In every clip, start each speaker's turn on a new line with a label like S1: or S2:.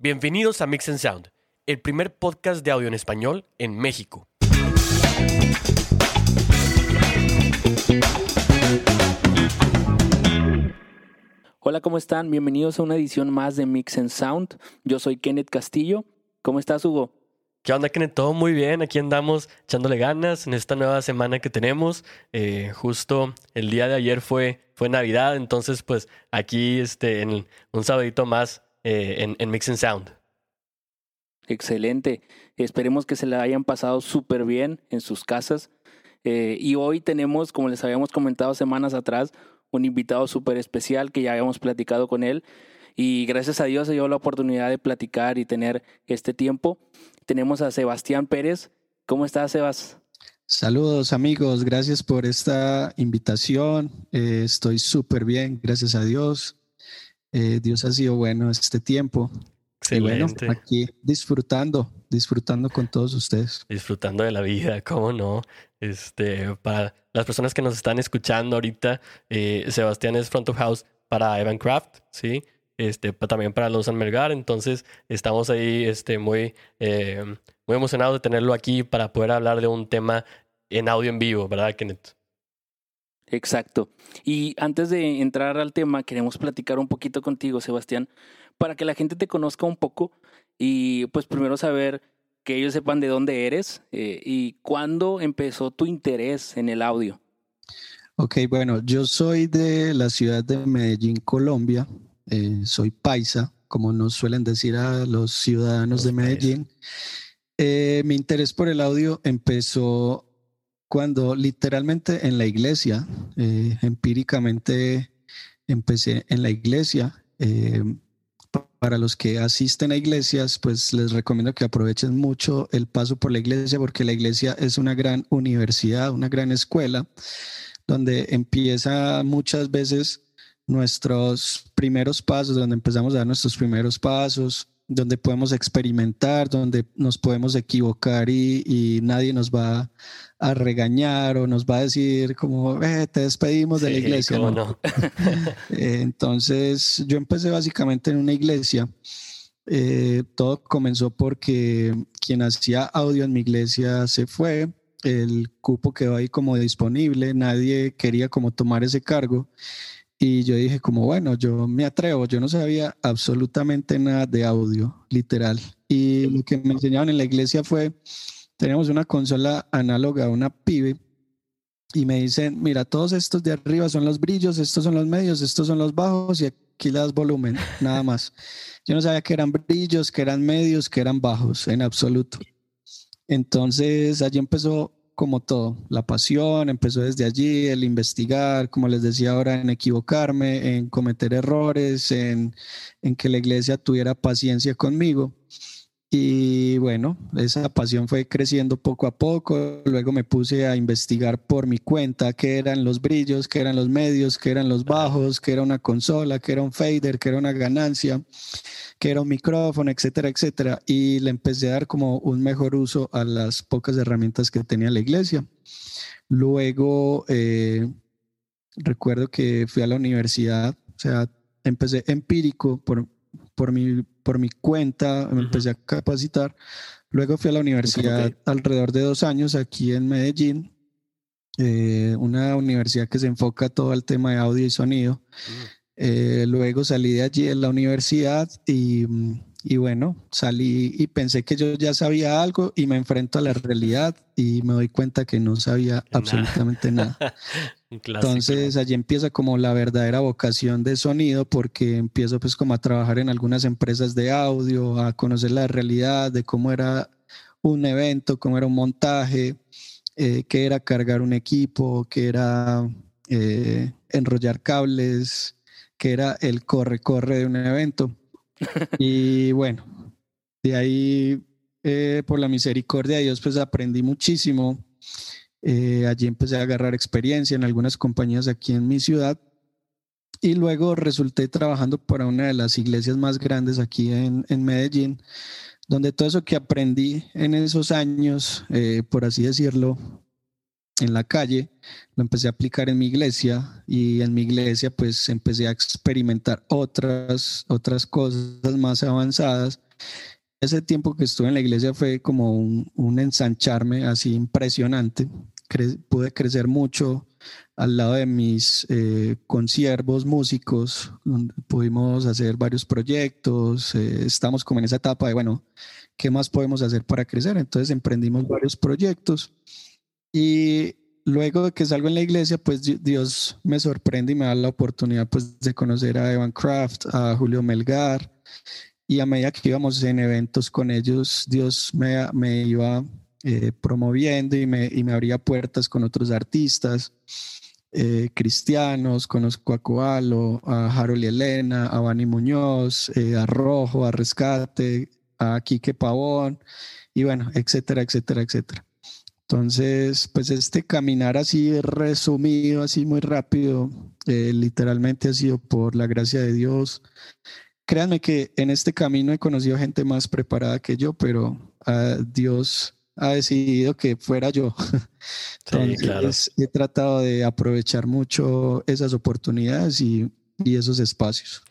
S1: Bienvenidos a Mix and Sound, el primer podcast de audio en español en México.
S2: Hola, ¿cómo están? Bienvenidos a una edición más de Mix and Sound. Yo soy Kenneth Castillo. ¿Cómo estás, Hugo?
S1: ¿Qué onda, Kenneth? Todo muy bien. Aquí andamos echándole ganas en esta nueva semana que tenemos. Eh, justo el día de ayer fue, fue Navidad, entonces pues aquí este, en un sabadito más eh, en, en Mix and Sound.
S2: Excelente. Esperemos que se la hayan pasado súper bien en sus casas. Eh, y hoy tenemos, como les habíamos comentado semanas atrás, un invitado súper especial que ya habíamos platicado con él. Y gracias a Dios se dio la oportunidad de platicar y tener este tiempo. Tenemos a Sebastián Pérez. ¿Cómo estás, Sebas?
S3: Saludos amigos, gracias por esta invitación. Eh, estoy súper bien, gracias a Dios. Eh, Dios ha sido bueno este tiempo.
S1: Excelente.
S3: Y bueno, aquí disfrutando, disfrutando con todos ustedes.
S1: Disfrutando de la vida, ¿cómo no? Este, para las personas que nos están escuchando ahorita, eh, Sebastián es front of house para Evancraft, ¿sí? Este, también para Luz Melgar, entonces estamos ahí este, muy, eh, muy emocionados de tenerlo aquí para poder hablar de un tema en audio en vivo, ¿verdad, Kenneth?
S2: Exacto. Y antes de entrar al tema, queremos platicar un poquito contigo, Sebastián, para que la gente te conozca un poco y pues primero saber que ellos sepan de dónde eres eh, y cuándo empezó tu interés en el audio.
S3: Ok, bueno, yo soy de la ciudad de Medellín, Colombia. Eh, soy paisa, como nos suelen decir a los ciudadanos de Medellín. Eh, mi interés por el audio empezó cuando literalmente en la iglesia, eh, empíricamente empecé en la iglesia. Eh, para los que asisten a iglesias, pues les recomiendo que aprovechen mucho el paso por la iglesia porque la iglesia es una gran universidad, una gran escuela, donde empieza muchas veces nuestros primeros pasos, donde empezamos a dar nuestros primeros pasos, donde podemos experimentar, donde nos podemos equivocar y, nadie nos va a regañar o nos va a decir como, eh, te despedimos de la iglesia.
S1: No?
S3: Entonces yo empecé básicamente en una iglesia. Eh, todo comenzó porque quien hacía audio en mi iglesia se fue, el cupo quedó ahí como disponible, nadie quería como tomar ese cargo y yo dije como, bueno, yo me atrevo, yo no sabía absolutamente nada de audio, literal. Y lo que me enseñaban en la iglesia fue, teníamos una consola análoga, una pibe, y me dicen, mira, todos estos de arriba son los brillos, estos son los medios, estos son los bajos y aquí le das volumen, nada más. Yo no sabía que eran brillos, que eran medios, que eran bajos, en absoluto. Entonces allí empezó como todo, la pasión empezó desde allí, el investigar, como les decía ahora, en equivocarme, en cometer errores, en, en que la iglesia tuviera paciencia conmigo. Y bueno, esa pasión fue creciendo poco a poco. Luego me puse a investigar por mi cuenta qué eran los brillos, qué eran los medios, qué eran los bajos, qué era una consola, qué era un fader, qué era una ganancia que era un micrófono, etcétera, etcétera. Y le empecé a dar como un mejor uso a las pocas herramientas que tenía la iglesia. Luego, eh, recuerdo que fui a la universidad, o sea, empecé empírico por, por, mi, por mi cuenta, me empecé a capacitar. Luego fui a la universidad alrededor de dos años aquí en Medellín, eh, una universidad que se enfoca todo al tema de audio y sonido. Eh, luego salí de allí en la universidad y, y, bueno, salí y pensé que yo ya sabía algo y me enfrento a la realidad y me doy cuenta que no sabía absolutamente nada. Entonces allí empieza como la verdadera vocación de sonido porque empiezo pues como a trabajar en algunas empresas de audio, a conocer la realidad de cómo era un evento, cómo era un montaje, eh, qué era cargar un equipo, qué era eh, enrollar cables, que era el corre-corre de un evento. Y bueno, de ahí, eh, por la misericordia de Dios, pues aprendí muchísimo. Eh, allí empecé a agarrar experiencia en algunas compañías aquí en mi ciudad. Y luego resulté trabajando para una de las iglesias más grandes aquí en, en Medellín, donde todo eso que aprendí en esos años, eh, por así decirlo, en la calle, lo empecé a aplicar en mi iglesia y en mi iglesia pues empecé a experimentar otras, otras cosas más avanzadas ese tiempo que estuve en la iglesia fue como un, ensancharme así impresionante. pude crecer mucho al lado de mis eh, consiervos músicos, pudimos hacer varios proyectos. Eh, estamos como en esa etapa de, bueno, ¿qué más podemos hacer para crecer? Entonces emprendimos varios proyectos y luego de que salgo en la iglesia, pues Dios me sorprende y me da la oportunidad pues, de conocer a Evan Kraft, a Julio Melgar, y a medida que íbamos en eventos con ellos, Dios me, me iba eh, promoviendo y me, y me abría puertas con otros artistas eh, cristianos. Conozco a Coalo, a Harold y Elena, a Vani Muñoz, eh, a Rojo, a Rescate, a Quique Pavón, y bueno, etcétera, etcétera, etcétera. Entonces, pues este caminar así resumido, así muy rápido, literalmente ha sido por la gracia de Dios, créanme que en este camino he conocido gente más preparada que yo, pero ah, Dios ha decidido que fuera yo. Entonces, he tratado de aprovechar mucho esas oportunidades y, y esos espacios.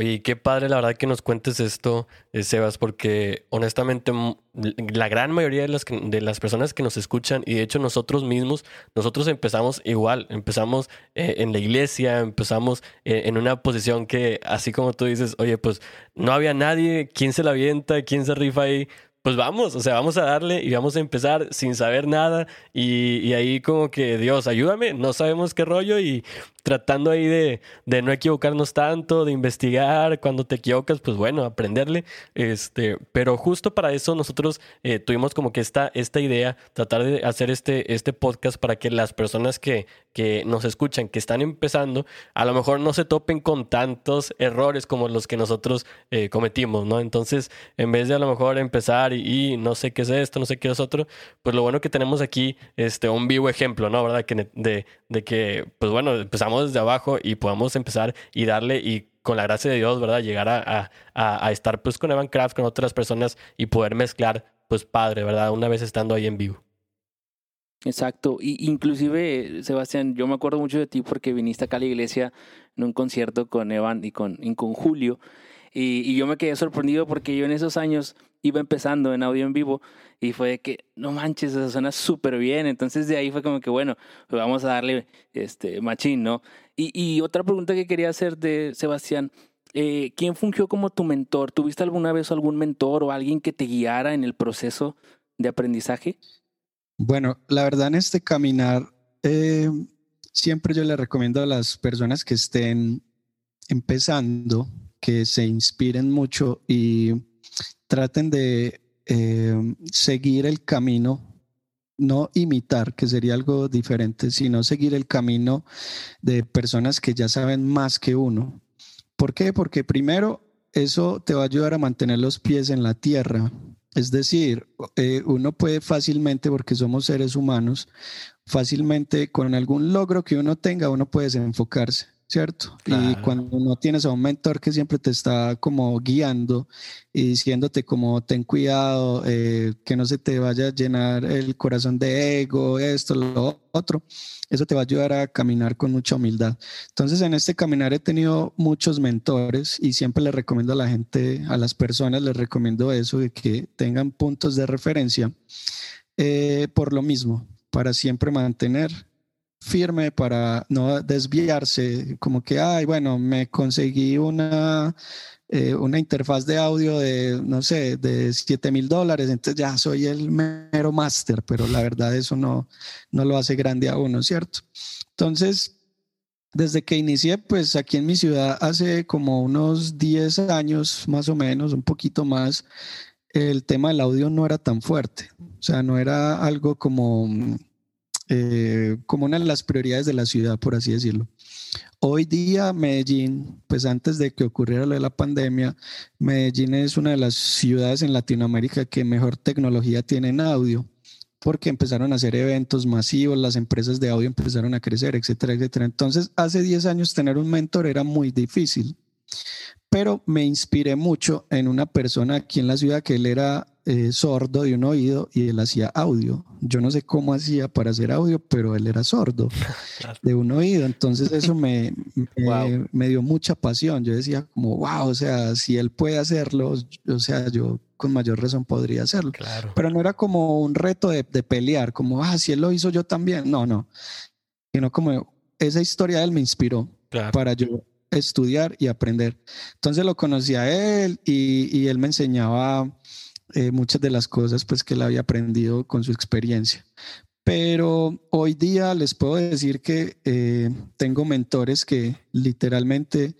S1: Oye, qué padre la verdad que nos cuentes esto, eh, Sebas, porque honestamente la gran mayoría de las, de las personas que nos escuchan y de hecho nosotros mismos, nosotros empezamos igual, empezamos eh, en la iglesia, empezamos eh, en una posición que así como tú dices, oye, pues no había nadie, ¿quién se la avienta? ¿Quién se rifa ahí? Pues vamos, o sea, vamos a darle y vamos a empezar sin saber nada y, y, ahí como que Dios, ayúdame, no sabemos qué rollo y tratando ahí de, de, no equivocarnos tanto, de investigar, cuando te equivocas, pues bueno, aprenderle, este, pero justo para eso nosotros eh, tuvimos como que esta, esta idea, tratar de hacer este, este podcast para que las personas que, que nos escuchan, que están empezando, a lo mejor no se topen con tantos errores como los que nosotros eh, cometimos, ¿no? Entonces, en vez de a lo mejor empezar y, no sé qué es esto, no sé qué es otro, pues lo bueno que tenemos aquí, este, un vivo ejemplo, ¿no? ¿Verdad? Que de, de que, pues bueno, empezamos desde abajo y podamos empezar y darle y con la gracia de Dios, ¿verdad? Llegar a, a, estar pues con Evan Craft, con otras personas y poder mezclar, pues padre, ¿verdad? Una vez estando ahí en vivo.
S2: Exacto. Y inclusive, Sebastián, yo me acuerdo mucho de ti porque viniste acá a la iglesia en un concierto con Evan y con, y con Julio. Y, y, yo me quedé sorprendido porque yo en esos años iba empezando en audio en vivo y fue que, no manches, eso suena súper bien. Entonces de ahí fue como que, bueno, pues vamos a darle este machín, ¿no? Y, y otra pregunta que quería hacer de Sebastián, eh, ¿quién fungió como tu mentor? ¿Tuviste alguna vez algún mentor o alguien que te guiara en el proceso de aprendizaje?
S3: Bueno, la verdad en este caminar, eh, siempre yo le recomiendo a las personas que estén empezando que se inspiren mucho y traten de eh, seguir el camino, no imitar, que sería algo diferente, sino seguir el camino de personas que ya saben más que uno. ¿Por qué? Porque primero eso te va a ayudar a mantener los pies en la tierra. Es decir, eh, uno puede fácilmente, porque somos seres humanos, fácilmente con algún logro que uno tenga, uno puede desenfocarse. ¿Cierto? Y cuando no tienes a un mentor que siempre te está como guiando y diciéndote como ten cuidado, eh, que no se te vaya a llenar el corazón de ego, esto, lo otro, eso te va a ayudar a caminar con mucha humildad. Entonces en este caminar he tenido muchos mentores y siempre les recomiendo a la gente, a las personas, les recomiendo eso, de que tengan puntos de referencia eh, por lo mismo, para siempre mantener firme para no desviarse, como que, ay, bueno, me conseguí una, eh, una interfaz de audio de, no sé, de 7 mil dólares, entonces ya soy el mero máster, pero la verdad eso no, no lo hace grande a uno, ¿cierto? Entonces, desde que inicié, pues aquí en mi ciudad hace como unos 10 años más o menos, un poquito más, el tema del audio no era tan fuerte, o sea, no era algo como eh, como una de las prioridades de la ciudad, por así decirlo. Hoy día Medellín, pues antes de que ocurriera lo de la pandemia, Medellín es una de las ciudades en Latinoamérica que mejor tecnología tiene en audio, porque empezaron a hacer eventos masivos, las empresas de audio empezaron a crecer, etcétera, etcétera. Entonces, hace 10 años tener un mentor era muy difícil, pero me inspiré mucho en una persona aquí en la ciudad que él era eh, sordo de un oído y él hacía audio. Yo no sé cómo hacía para hacer audio, pero él era sordo de un oído. Entonces eso me, me, dio mucha pasión. Yo decía como, wow, o sea, si él puede hacerlo, o sea, yo con mayor razón podría hacerlo. Pero no era como un reto de, de, pelear, como, ah, si él lo hizo yo también. No, no. Sino como esa historia de él me inspiró para yo estudiar y aprender. Entonces lo conocí a él y, y él me enseñaba eh, muchas de las cosas pues que él había aprendido con su experiencia. Pero hoy día les puedo decir que eh, tengo mentores que literalmente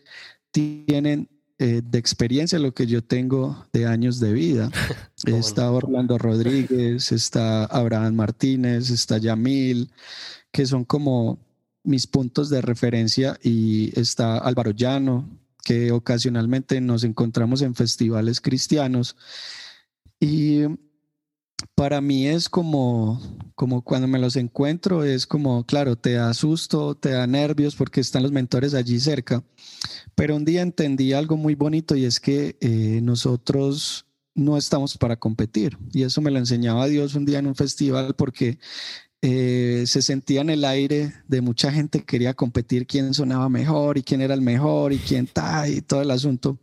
S3: tienen eh, de experiencia lo que yo tengo de años de vida. está Orlando Rodríguez, está Abraham Martínez, está Yamil, que son como mis puntos de referencia y está Álvaro Llano, que ocasionalmente nos encontramos en festivales cristianos y para mí es como, como cuando me los encuentro, es como, claro, te da susto, te da nervios porque están los mentores allí cerca. Pero un día entendí algo muy bonito y es que eh, nosotros no estamos para competir. Y eso me lo enseñaba Dios un día en un festival porque eh, se sentía en el aire de mucha gente que quería competir quién sonaba mejor y quién era el mejor y quién está y todo el asunto.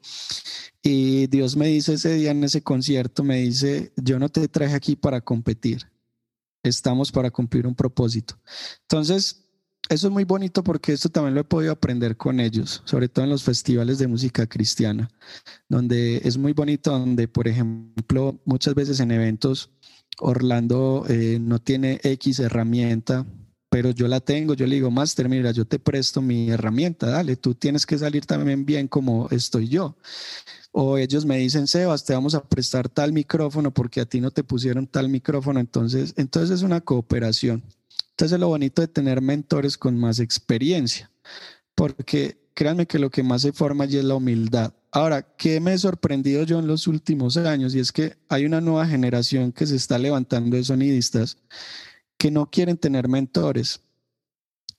S3: Y Dios me dice ese día en ese concierto, me dice, yo no te traje aquí para competir, estamos para cumplir un propósito. Entonces, eso es muy bonito porque esto también lo he podido aprender con ellos, sobre todo en los festivales de música cristiana, donde es muy bonito, donde, por ejemplo, muchas veces en eventos, Orlando eh, no tiene X herramienta, pero yo la tengo, yo le digo, Master, mira, yo te presto mi herramienta, dale, tú tienes que salir también bien como estoy yo o ellos me dicen, Sebas, te vamos a prestar tal micrófono porque a ti no te pusieron tal micrófono, entonces, entonces es una cooperación. Entonces es lo bonito de tener mentores con más experiencia, porque créanme que lo que más se forma allí es la humildad. Ahora, ¿qué me he sorprendido yo en los últimos años? Y es que hay una nueva generación que se está levantando de sonidistas que no quieren tener mentores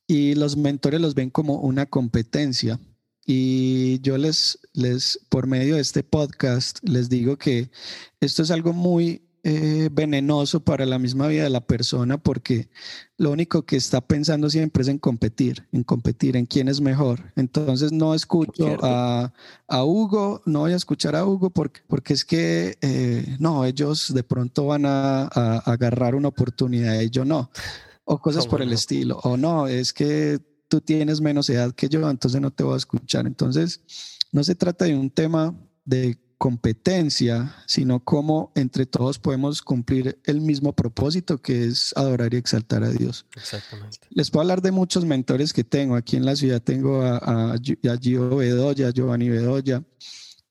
S3: y los mentores los ven como una competencia y yo les, les, por medio de este podcast, les digo que esto es algo muy eh, venenoso para la misma vida de la persona porque lo único que está pensando siempre es en competir, en competir, en quién es mejor. Entonces no escucho a, a, Hugo, no voy a escuchar a Hugo porque, porque es que eh, no, ellos de pronto van a, a, agarrar una oportunidad y yo no. O cosas por el estilo. O no, es que tú tienes menos edad que yo, entonces no te voy a escuchar. Entonces, no se trata de un tema de competencia, sino cómo entre todos podemos cumplir el mismo propósito que es adorar y exaltar a Dios. Exactamente. Les puedo hablar de muchos mentores que tengo. Aquí en la ciudad tengo a, a, a Gio Bedoya, a Giovanni Bedoya,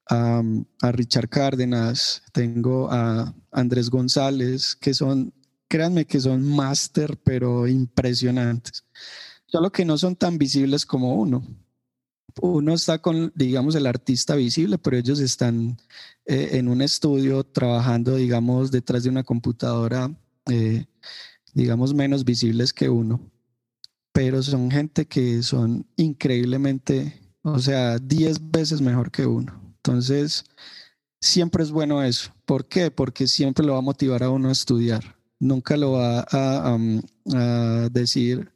S3: a, a Richard Cárdenas, tengo a Andrés González, que son, créanme que son máster, pero impresionantes solo que no son tan visibles como uno. Uno está con, digamos, el artista visible, pero ellos están eh, en un estudio trabajando, digamos, detrás de una computadora, eh, digamos, menos visibles que uno. Pero son gente que son increíblemente, o sea, 10 veces mejor que uno. Entonces, siempre es bueno eso. ¿Por qué? Porque siempre lo va a motivar a uno a estudiar. Nunca lo va a, a decir,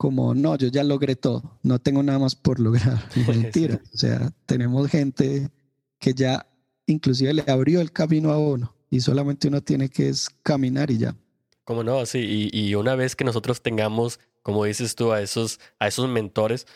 S3: como, no, yo ya logré todo, no tengo nada más por lograr. Mentira. O sea, tenemos gente que ya inclusive le abrió el camino a uno y solamente uno tiene que es caminar y ya.
S1: Como no, sí, y, y, una vez que nosotros tengamos, como dices tú, a esos, a esos mentores,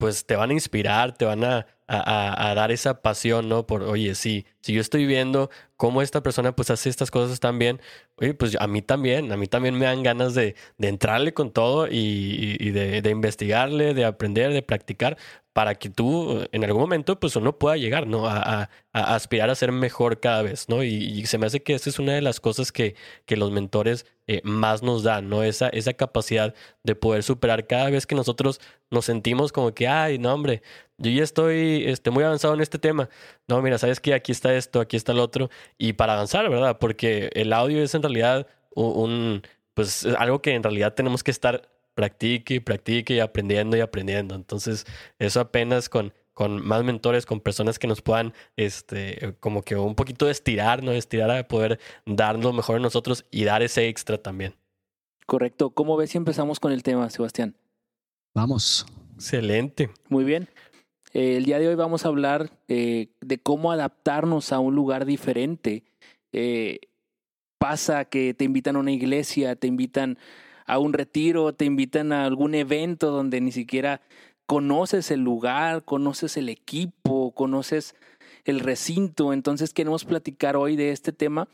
S1: pues te van a inspirar, te van a, a, a, dar esa pasión, ¿no? Por, oye, sí, si yo estoy viendo cómo esta persona pues hace estas cosas tan bien, oye, pues a mí también, a mí también me dan ganas de, de entrarle con todo y, y de, de, investigarle, de aprender, de practicar, para que tú en algún momento pues uno pueda llegar, ¿no? A, aspirar a ser mejor cada vez, ¿no? Y, se me hace que esta es una de las cosas que, que los mentores eh, más nos dan, ¿no? Esa, esa capacidad de poder superar cada vez que nosotros nos sentimos como que, ay, no, hombre, yo ya estoy este, muy avanzado en este tema. No, mira, sabes que aquí está esto, aquí está el otro. Y para avanzar, ¿verdad? Porque el audio es en realidad un, pues algo que en realidad tenemos que estar practique y practique y aprendiendo y aprendiendo. Entonces, eso apenas con, con más mentores, con personas que nos puedan, este, como que un poquito de estirar, ¿no? Estirar a poder darnos lo mejor en nosotros y dar ese extra también.
S2: Correcto. ¿Cómo ves si empezamos con el tema, Sebastián?
S3: Vamos.
S1: Excelente.
S2: Muy bien. Eh, el día de hoy vamos a hablar eh, de cómo adaptarnos a un lugar diferente. Eh, pasa que te invitan a una iglesia, te invitan a un retiro, te invitan a algún evento donde ni siquiera conoces el lugar, conoces el equipo, conoces el recinto. Entonces queremos platicar hoy de este tema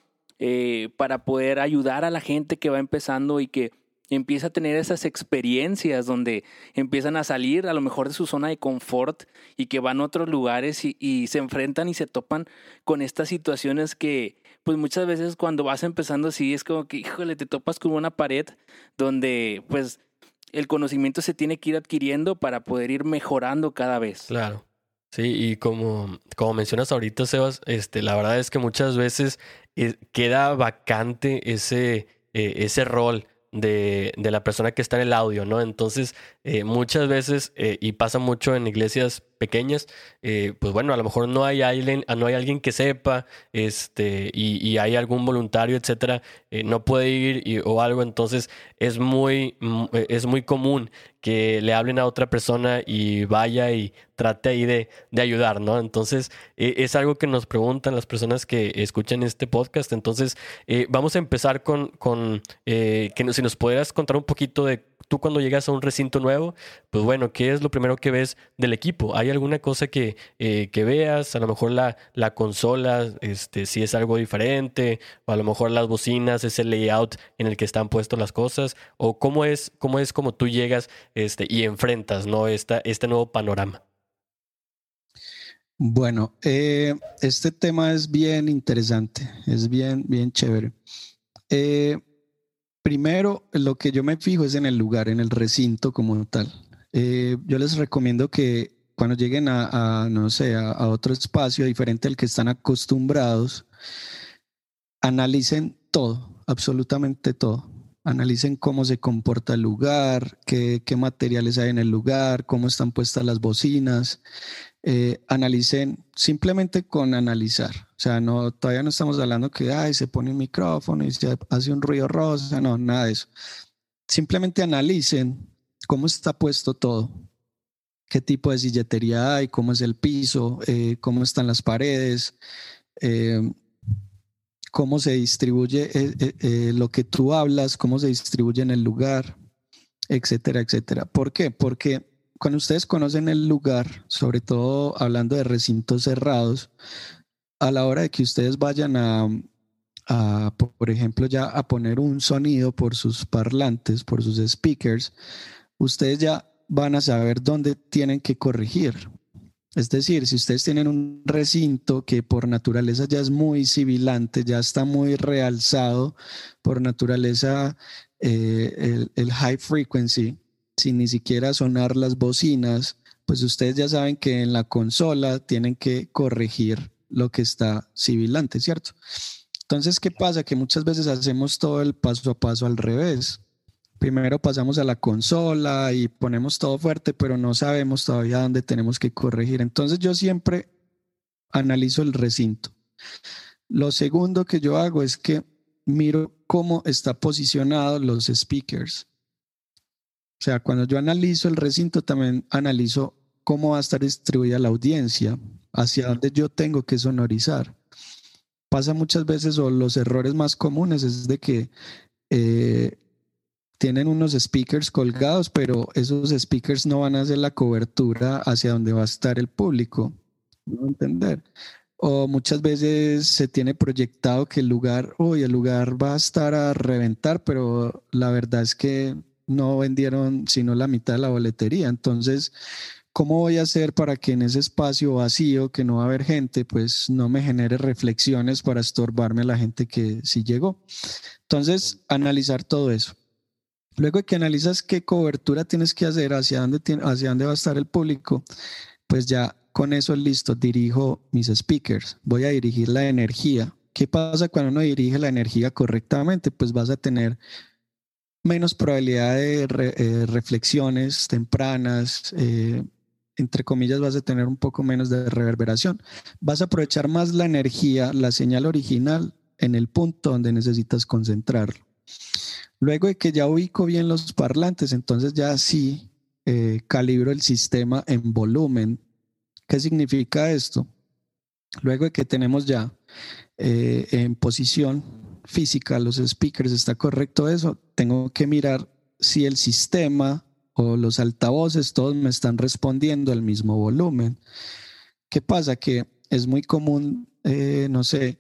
S2: para poder ayudar a la gente que va empezando y que empieza a tener esas experiencias donde empiezan a salir a lo mejor de su zona de confort y que van a otros lugares y, se enfrentan y se topan con estas situaciones que pues muchas veces cuando vas empezando así es como que híjole te topas con una pared donde pues el conocimiento se tiene que ir adquiriendo para poder ir mejorando cada vez.
S1: Claro. Sí, y como, como mencionas ahorita, Sebas, este, la verdad es que muchas veces eh, queda vacante ese, eh, ese rol de, de, la persona que está en el audio, ¿no? Entonces, eh, muchas veces, eh, y pasa mucho en iglesias pequeñas, eh, pues bueno, a lo mejor no hay alguien, no hay alguien que sepa, este, y, y hay algún voluntario, etcétera, no puede ir o algo, entonces es muy, mm, es muy común que le hablen a otra persona y vaya y trate ahí de, de ayudar, ¿no? Entonces, es algo que nos preguntan las personas que escuchan este podcast, entonces, vamos a empezar con, con que si nos pudieras contar un poquito de tú cuando llegas a un recinto nuevo, pues bueno, ¿qué es lo primero que ves del equipo? ¿Hay alguna cosa que, eh, que veas? A lo mejor la, la consola, este, si es algo diferente, o a lo mejor las bocinas, ese layout en el que están puestas las cosas, o cómo es, cómo es como tú llegas este, y enfrentas ¿no? Esta, este nuevo panorama.
S3: Bueno, eh, este tema es bien interesante, es bien, bien chévere. Eh, Primero, lo que yo me fijo es en el lugar, en el recinto como tal. Eh, yo les recomiendo que cuando lleguen a, no sé, a, otro espacio diferente al que están acostumbrados, analicen todo, absolutamente todo. Analicen cómo se comporta el lugar, qué, qué materiales hay en el lugar, cómo están puestas las bocinas, eh, analicen simplemente con analizar. O sea, no, todavía no estamos hablando que ay, se pone un micrófono y se hace un ruido rosa, no, nada de eso. Simplemente analicen cómo está puesto todo, qué tipo de silletería hay, cómo es el piso, eh, cómo están las paredes, eh, cómo se distribuye lo que tú hablas, cómo se distribuye en el lugar, etcétera, etcétera. ¿Por qué? Porque cuando ustedes conocen el lugar, sobre todo hablando de recintos cerrados, a la hora de que ustedes vayan a, por ejemplo, ya a poner un sonido por sus parlantes, por sus speakers, ustedes ya van a saber dónde tienen que corregir. Es decir, si ustedes tienen un recinto que por naturaleza ya es muy civilante, ya está muy realzado, por naturaleza eh, el high frequency, sin ni siquiera sonar las bocinas, pues ustedes ya saben que en la consola tienen que corregir lo que está sibilante, ¿cierto? Entonces, ¿qué pasa? Que muchas veces hacemos todo el paso a paso al revés. Primero pasamos a la consola y ponemos todo fuerte, pero no sabemos todavía dónde tenemos que corregir. Entonces yo siempre analizo el recinto. Lo segundo que yo hago es que miro cómo está posicionado los speakers. O sea, cuando yo analizo el recinto, también analizo cómo va a estar distribuida la audiencia, hacia dónde yo tengo que sonorizar. Pasa muchas veces, o los errores más comunes es de que eh, tienen unos speakers colgados, pero esos speakers no van a hacer la cobertura hacia donde va a estar el público. ¿No entender? O muchas veces se tiene proyectado que el lugar, hoy el lugar va a estar a reventar, pero la verdad es que no vendieron sino la mitad de la boletería. Entonces, ¿cómo voy a hacer para que en ese espacio vacío, que no va a haber gente, pues no me genere reflexiones para estorbarme a la gente que sí llegó? Entonces, analizar todo eso. Luego de que analizas qué cobertura tienes que hacer, hacia dónde, hacia dónde va a estar el público, pues ya con eso listo, dirijo mis speakers, voy a dirigir la energía. ¿Qué pasa cuando uno dirige la energía correctamente? Pues vas a tener menos probabilidad de eh, reflexiones tempranas, eh, entre comillas, vas a tener un poco menos de reverberación. Vas a aprovechar más la energía, la señal original, en el punto donde necesitas concentrarlo. Luego de que ya ubico bien los parlantes, entonces ya sí eh, calibro el sistema en volumen. ¿Qué significa esto? Luego de que tenemos ya en posición física los speakers, ¿está correcto eso? Tengo que mirar si el sistema o los altavoces todos me están respondiendo al mismo volumen. ¿Qué pasa? Que es muy común, eh, no sé,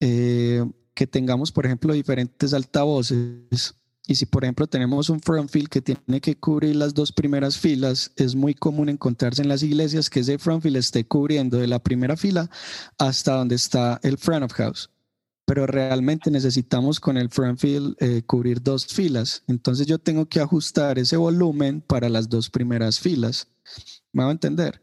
S3: eh, que tengamos, por ejemplo, diferentes altavoces. Y si, por ejemplo, tenemos un front field que tiene que cubrir las dos primeras filas, es muy común encontrarse en las iglesias que ese front field esté cubriendo de la primera fila hasta donde está el front of house. Pero realmente necesitamos con el front field eh, cubrir dos filas. Entonces yo tengo que ajustar ese volumen para las dos primeras filas. ¿Me va a entender?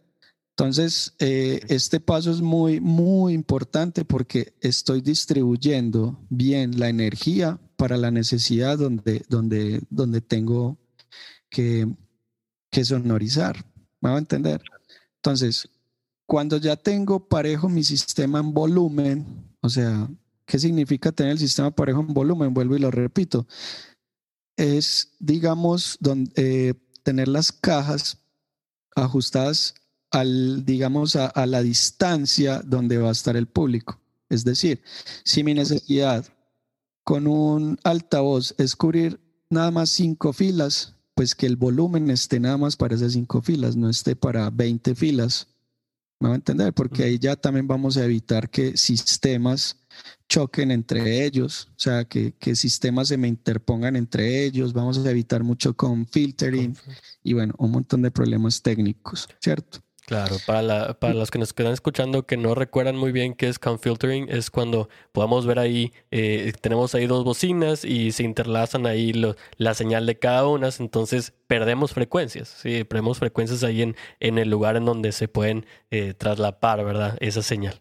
S3: Entonces, eh, este paso es muy, muy importante porque estoy distribuyendo bien la energía para la necesidad donde, donde, donde tengo que, que sonorizar. ¿Me va a entender? Entonces, cuando ya tengo parejo mi sistema en volumen, o sea, ¿qué significa tener el sistema parejo en volumen? Vuelvo y lo repito. Es, digamos, eh, tener las cajas ajustadas al, digamos, a, la distancia donde va a estar el público. Es decir, si mi necesidad con un altavoz es cubrir nada más cinco filas, pues que el volumen esté nada más para esas cinco filas, no esté para 20 filas. ¿Me va a entender? Porque ahí ya también vamos a evitar que sistemas choquen entre ellos, o sea, que, que sistemas se me interpongan entre ellos, vamos a evitar mucho con filtering y bueno, un montón de problemas técnicos, ¿cierto?
S1: Claro, para, los que nos quedan escuchando que no recuerdan muy bien qué es filtering, es cuando podamos ver ahí, eh, tenemos ahí dos bocinas y se interlazan ahí la señal de cada una, entonces perdemos frecuencias, ¿sí? perdemos frecuencias ahí en, en el lugar en donde se pueden eh, traslapar, ¿verdad? Esa señal.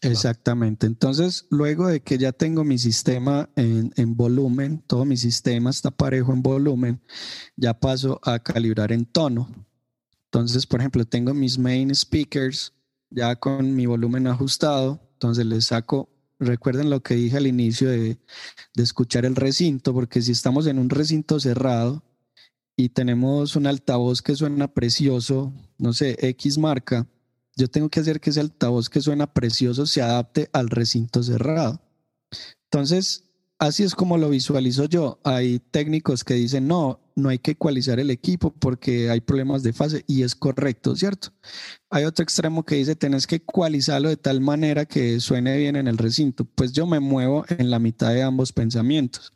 S3: Exactamente. Entonces, luego de que ya tengo mi sistema en, en, volumen, todo mi sistema está parejo en volumen, ya paso a calibrar en tono. Entonces, por ejemplo, tengo mis main speakers ya con mi volumen ajustado, entonces les saco, recuerden lo que dije al inicio de, escuchar el recinto, porque si estamos en un recinto cerrado y tenemos un altavoz que suena precioso, no sé, X marca, yo tengo que hacer que ese altavoz que suena precioso se adapte al recinto cerrado. Entonces, así es como lo visualizo yo. Hay técnicos que dicen, no, no hay que ecualizar el equipo porque hay problemas de fase y es correcto, ¿cierto? Hay otro extremo que dice, tenés que ecualizarlo de tal manera que suene bien en el recinto. Pues yo me muevo en la mitad de ambos pensamientos.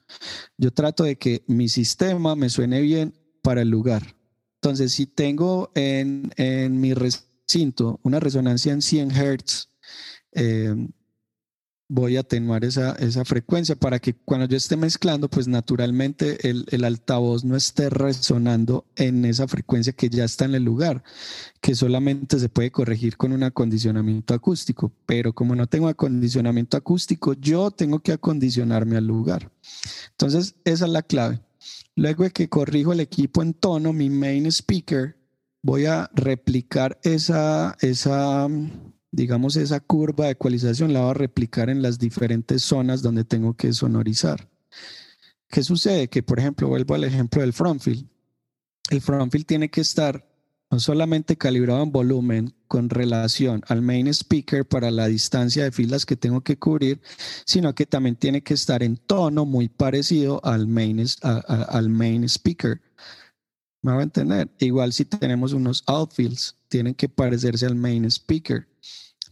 S3: Yo trato de que mi sistema me suene bien para el lugar. Entonces, si tengo en, mi recinto una resonancia en 100 Hz, eh, voy a atenuar esa, esa frecuencia para que cuando yo esté mezclando, pues naturalmente el, el, altavoz no esté resonando en esa frecuencia que ya está en el lugar, que solamente se puede corregir con un acondicionamiento acústico. Pero como no tengo acondicionamiento acústico, yo tengo que acondicionarme al lugar. Entonces, esa es la clave. Luego de que corrijo el equipo en tono, mi main speaker, voy a replicar esa, esa digamos, esa curva de ecualización la voy a replicar en las diferentes zonas donde tengo que sonorizar. ¿Qué sucede? Que, por ejemplo, vuelvo al ejemplo del front field. El front field tiene que estar no solamente calibrado en volumen con relación al main speaker para la distancia de filas que tengo que cubrir, sino que también tiene que estar en tono muy parecido al main, al main speaker. ¿Me va a entender? Igual si tenemos unos outfields, tienen que parecerse al main speaker.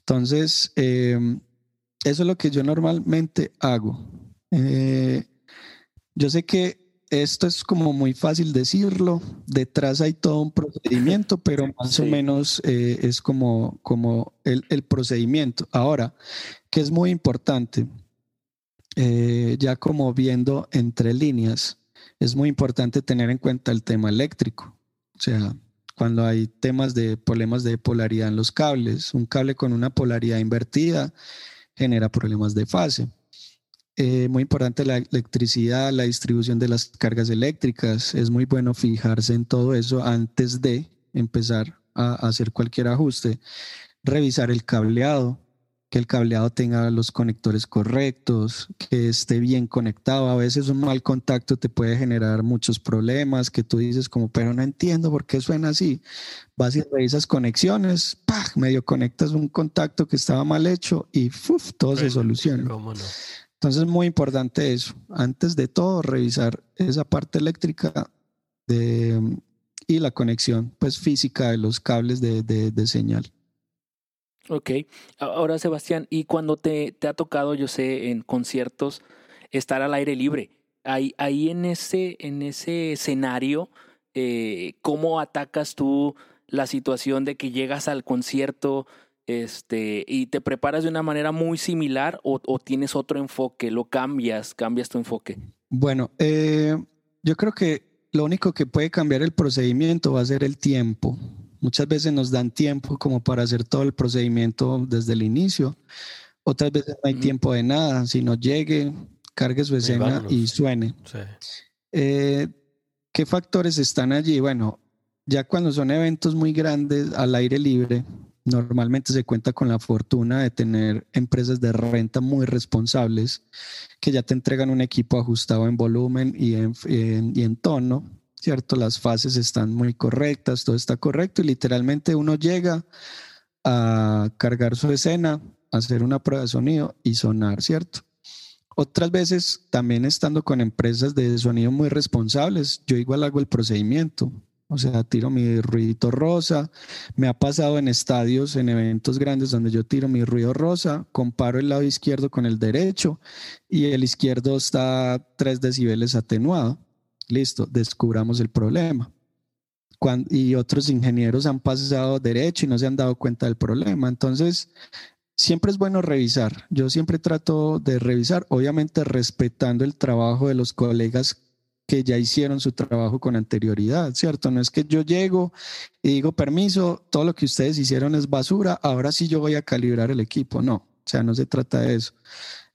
S3: Entonces, em, eso es lo que yo normalmente hago. Eh, yo sé que esto es como muy fácil decirlo, detrás hay todo un procedimiento, pero más o menos eh, es como, como el, procedimiento. Ahora, que es muy importante, eh, ya como viendo entre líneas, es muy importante tener en cuenta el tema eléctrico. O sea, cuando hay temas de problemas de polaridad en los cables. Un cable con una polaridad invertida genera problemas de fase. Eh, muy importante la electricidad, la distribución de las cargas eléctricas. Es muy bueno fijarse en todo eso antes de empezar a hacer cualquier ajuste. Revisar el cableado, que el cableado tenga los conectores correctos, que esté bien conectado. A veces un mal contacto te puede generar muchos problemas que tú dices como, pero no entiendo por qué suena así. Vas y revisas conexiones, ¡pah! medio conectas un contacto que estaba mal hecho y ¡fuf! todo se soluciona.
S1: ¿Cómo no?
S3: Entonces es muy importante eso. Antes de todo, revisar esa parte eléctrica de, y la conexión pues, física de los cables de, de señal.
S2: Ok, ahora Sebastián, y cuando te, te, ha tocado, yo sé, en conciertos, estar al aire libre, ahí, ahí en, ese, en ese escenario, eh, ¿cómo atacas tú la situación de que llegas al concierto este, y te preparas de una manera muy similar o, o tienes otro enfoque, lo cambias, cambias tu enfoque?
S3: Bueno, eh, yo creo que lo único que puede cambiar el procedimiento va a ser el tiempo. Muchas veces nos dan tiempo como para hacer todo el procedimiento desde el inicio. Otras veces no hay tiempo de nada, sino llegue, cargue su escena y, suene. Eh, ¿Qué factores están allí? Bueno, ya cuando son eventos muy grandes al aire libre, normalmente se cuenta con la fortuna de tener empresas de renta muy responsables que ya te entregan un equipo ajustado en volumen y y en tono ¿cierto? Las fases están muy correctas, todo está correcto y literalmente uno llega a cargar su escena, hacer una prueba de sonido y sonar, ¿cierto? Otras veces, también estando con empresas de sonido muy responsables, yo igual hago el procedimiento. O sea, tiro mi ruidito rosa. Me ha pasado en estadios, en eventos grandes donde yo tiro mi ruido rosa, comparo el lado izquierdo con el derecho y el izquierdo está 3 decibeles atenuado. Listo, descubramos el problema. y otros ingenieros han pasado derecho y no se han dado cuenta del problema. Entonces, siempre es bueno revisar. Yo siempre trato de revisar, obviamente respetando el trabajo de los colegas que ya hicieron su trabajo con anterioridad, ¿cierto? No es que yo llego y digo, permiso, todo lo que ustedes hicieron es basura, ahora sí yo voy a calibrar el equipo. No, o sea, no se trata de eso.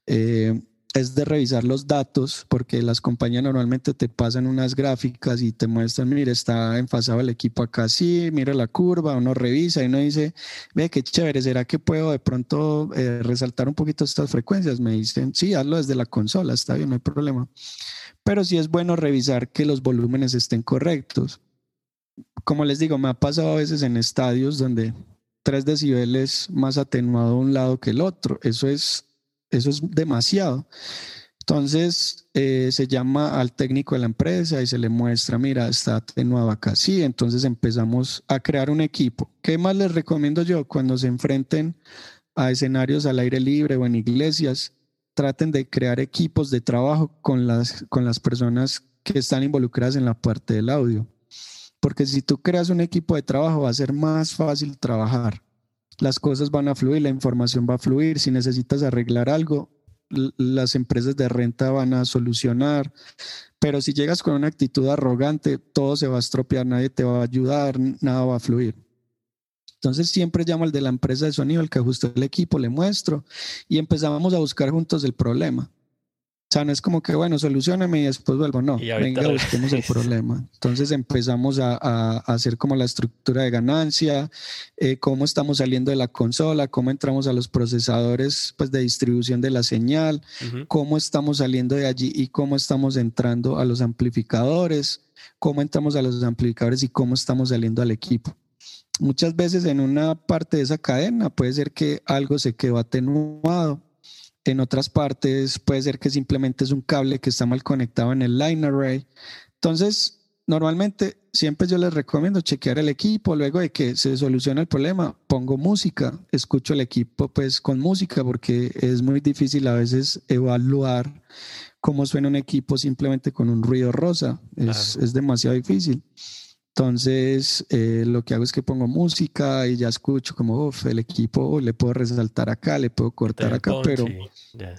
S3: Eh, es de revisar los datos, porque las compañías normalmente te pasan unas gráficas y te muestran, mire, está enfasado el equipo acá, sí, mira la curva, uno revisa y uno dice, ve, qué chévere, ¿será que puedo de pronto eh, resaltar un poquito estas frecuencias? Me dicen, sí, hazlo desde la consola, está bien, no hay problema. Pero sí es bueno revisar que los volúmenes estén correctos. Como les digo, me ha pasado a veces en estadios donde 3 decibeles más atenuado un lado que el otro. Eso es eso es demasiado. Entonces eh, se llama al técnico de la empresa y se le muestra, mira, está atenuado acá. Sí, entonces empezamos a crear un equipo. ¿Qué más les recomiendo yo? Cuando se enfrenten a escenarios al aire libre o en iglesias, traten de crear equipos de trabajo con las, con las personas que están involucradas en la parte del audio. Porque si tú creas un equipo de trabajo va a ser más fácil trabajar las cosas van a fluir, la información va a fluir. Si necesitas arreglar algo, las empresas de renta van a solucionar. Pero si llegas con una actitud arrogante, todo se va a estropear, nadie te va a ayudar, nada va a fluir. Entonces siempre llamo al de la empresa de sonido, el que ajustó el equipo, le muestro y empezamos a buscar juntos el problema. O sea, no es como que, bueno, solucioname y después vuelvo. No, venga, busquemos el problema. Entonces empezamos a, hacer como la estructura de ganancia, eh, cómo estamos saliendo de la consola, cómo entramos a los procesadores pues, de distribución de la señal, cómo estamos saliendo de allí y cómo estamos entrando a los amplificadores, cómo entramos a los amplificadores y cómo estamos saliendo al equipo. Muchas veces en una parte de esa cadena puede ser que algo se quedó atenuado en otras partes puede ser que simplemente es un cable que está mal conectado en el line array. Entonces, normalmente siempre yo les recomiendo chequear el equipo, luego de que se soluciona el problema, pongo música, escucho el equipo pues con música porque es muy difícil a veces evaluar cómo suena un equipo simplemente con un ruido rosa, es, es demasiado difícil. Entonces, eh, lo que hago es que pongo música y ya escucho como, uff, el equipo le puedo resaltar acá, le puedo cortar acá, pero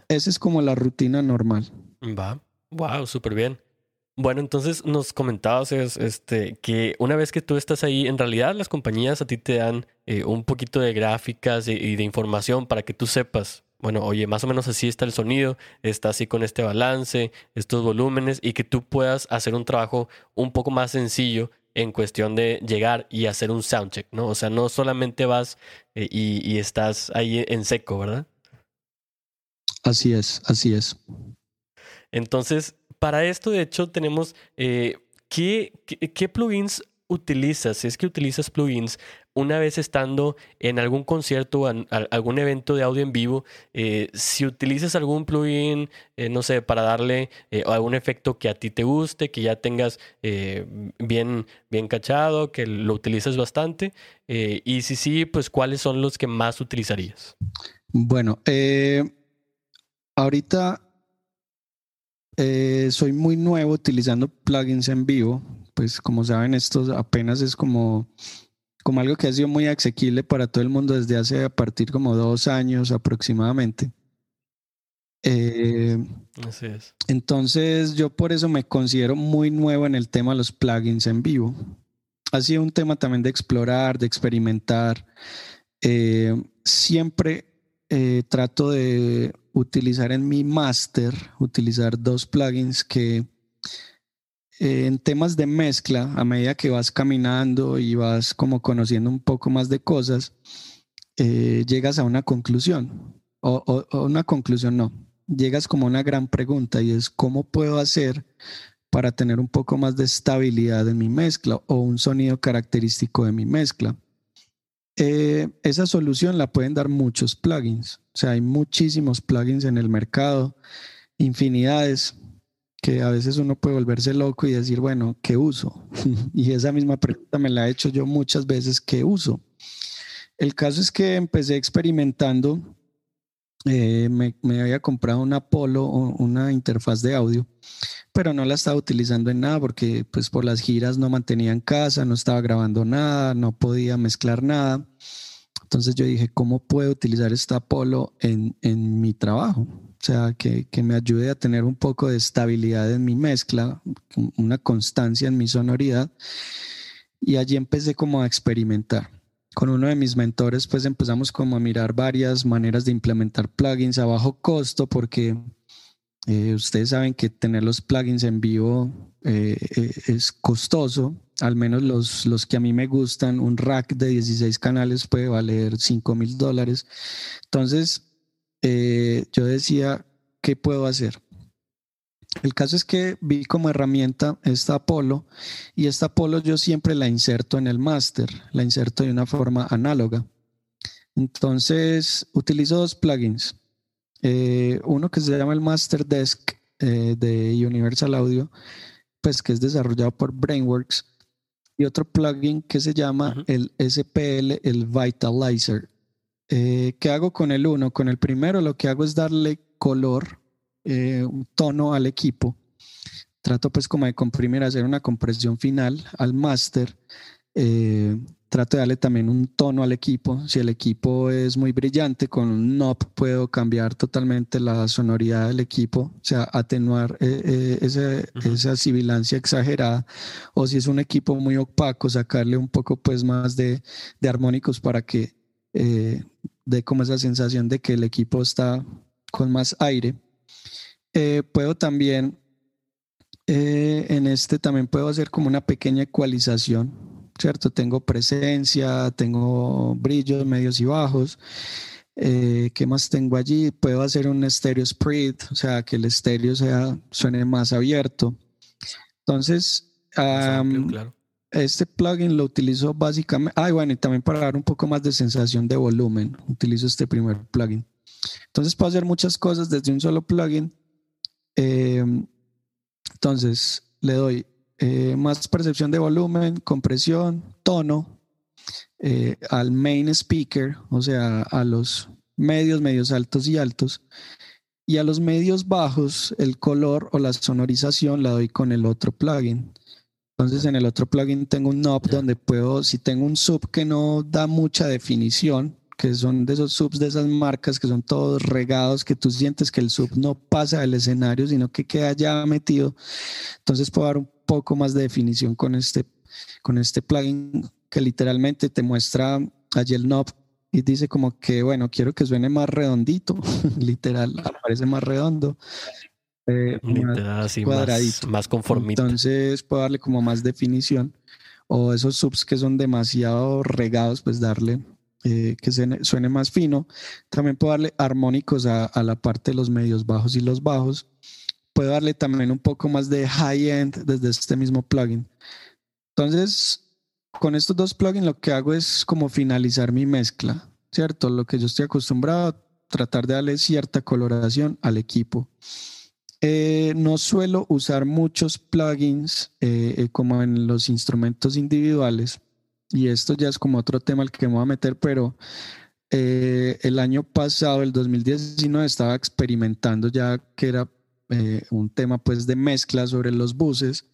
S3: esa es como la rutina normal.
S1: Va, wow, súper bien. Bueno, entonces nos comentabas este, que una vez que tú estás ahí, en realidad las compañías a ti te dan eh, un poquito de gráficas y de información para que tú sepas bueno, oye, más o menos así está el sonido, está así con este balance, estos volúmenes y que tú puedas hacer un trabajo un poco más sencillo en cuestión de llegar y hacer un soundcheck, ¿no? O sea, no solamente vas eh, y, y, estás ahí en seco, ¿verdad?
S3: Así es, así es.
S1: Entonces, para esto, de hecho, tenemos eh, ¿qué, qué, plugins utilizas, si es que utilizas plugins, una vez estando en algún concierto o algún evento de audio en vivo, eh, si utilizas algún plugin, eh, no sé, para darle eh, algún efecto que a ti te guste, que ya tengas bien, bien cachado, que lo utilices bastante, y si sí, pues cuáles son los que más utilizarías.
S3: Bueno, ahorita soy muy nuevo utilizando plugins en vivo pues como saben, esto apenas es como, como algo que ha sido muy asequible para todo el mundo desde hace a partir como dos años aproximadamente.
S1: Eh, Así es.
S3: Entonces yo por eso me considero muy nuevo en el tema de los plugins en vivo. Ha sido un tema también de explorar, de experimentar. Eh, siempre eh, trato de utilizar en mi master, utilizar dos plugins que en temas de mezcla, a medida que vas caminando y vas como conociendo un poco más de cosas, eh, llegas a una conclusión. O, una conclusión no, llegas como a una gran pregunta y es cómo puedo hacer para tener un poco más de estabilidad en mi mezcla o un sonido característico de mi mezcla. Eh, esa solución la pueden dar muchos plugins, o sea, hay muchísimos plugins en el mercado, infinidades que a veces uno puede volverse loco y decir, bueno, ¿qué uso? y esa misma pregunta me la he hecho yo muchas veces, ¿qué uso? El caso es que empecé experimentando, eh, me, me, había comprado un Apollo, una interfaz de audio, pero no la estaba utilizando en nada porque pues por las giras no mantenía en casa, no estaba grabando nada, no podía mezclar nada. Entonces yo dije, ¿cómo puedo utilizar esta Apollo en, en mi trabajo? O sea, que, que, me ayude a tener un poco de estabilidad en mi mezcla, una constancia en mi sonoridad. Y allí empecé como a experimentar. Con uno de mis mentores, pues empezamos como a mirar varias maneras de implementar plugins a bajo costo, porque eh, ustedes saben que tener los plugins en vivo eh, eh, es costoso, al menos los, los que a mí me gustan, un rack de 16 canales puede valer 5 mil dólares. Entonces, eh, yo decía, ¿qué puedo hacer? El caso es que vi como herramienta esta Apollo y esta Apollo yo siempre la inserto en el máster, la inserto de una forma análoga. Entonces utilizo dos plugins. Eh, uno que se llama el Master Desk eh, de Universal Audio, pues que es desarrollado por Brainworks, y otro plugin que se llama el SPL, el Vitalizer. Eh, ¿Qué hago con el uno? Con el primero lo que hago es darle color, eh, un tono al equipo. Trato pues como de comprimir, hacer una compresión final al máster. Eh, trato de darle también un tono al equipo. Si el equipo es muy brillante, con un knob puedo cambiar totalmente la sonoridad del equipo, o sea, atenuar esa sibilancia exagerada. O si es un equipo muy opaco, sacarle un poco pues más de, de armónicos para que eh, de como esa sensación de que el equipo está con más aire. Eh, puedo también, eh, en este también puedo hacer como una pequeña ecualización, ¿cierto? Tengo presencia, tengo brillos medios y bajos. ¿Qué más tengo allí? Puedo hacer un estéreo spread, o sea, que el estéreo sea, suene más abierto. Entonces, claro. Este plugin lo utilizo básicamente, ah, bueno, y también para dar un poco más de sensación de volumen, utilizo este primer plugin. Entonces puedo hacer muchas cosas desde un solo plugin. Em, entonces le doy eh, más percepción de volumen, compresión, tono eh, al main speaker, o sea, a los medios, medios altos y altos. Y a los medios bajos, el color o la sonorización la doy con el otro plugin. Entonces en el otro plugin tengo un knob donde puedo, si tengo un sub que no da mucha definición, que son de esos subs de esas marcas que son todos regados, que tú sientes que el sub no pasa del escenario, sino que queda ya metido. Entonces puedo dar un poco más de definición con este, con este plugin que literalmente te muestra allí el knob y dice como que, bueno, quiero que suene más redondito, literal, aparece más redondo.
S1: Eh, así más, más conformista.
S3: Entonces puedo darle como más definición. o esos subs que son demasiado regados, pues darle eh, que suene, más fino. También puedo darle armónicos a, a, la parte de los medios bajos y los bajos. Puedo darle también un poco más de high-end desde este mismo plugin. Entonces, con estos dos plugins lo que hago es como finalizar mi mezcla, ¿cierto? Lo que yo estoy acostumbrado a tratar de darle cierta coloración al equipo. Eh, no suelo usar muchos plugins eh, como en los instrumentos individuales y esto ya es como otro tema al que me voy a meter, pero eh, el año pasado, el 2019, estaba experimentando ya que era eh, un tema pues de mezcla sobre los buses.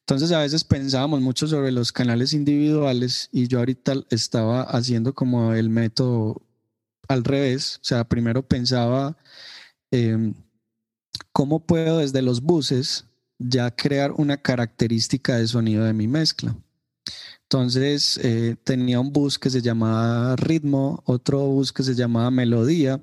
S3: Entonces a veces pensábamos mucho sobre los canales individuales y yo ahorita estaba haciendo como el método al revés. O sea, primero pensaba em, cómo puedo desde los buses ya crear una característica de sonido de mi mezcla. Entonces eh, tenía un bus que se llamaba ritmo, otro bus que se llamaba melodía,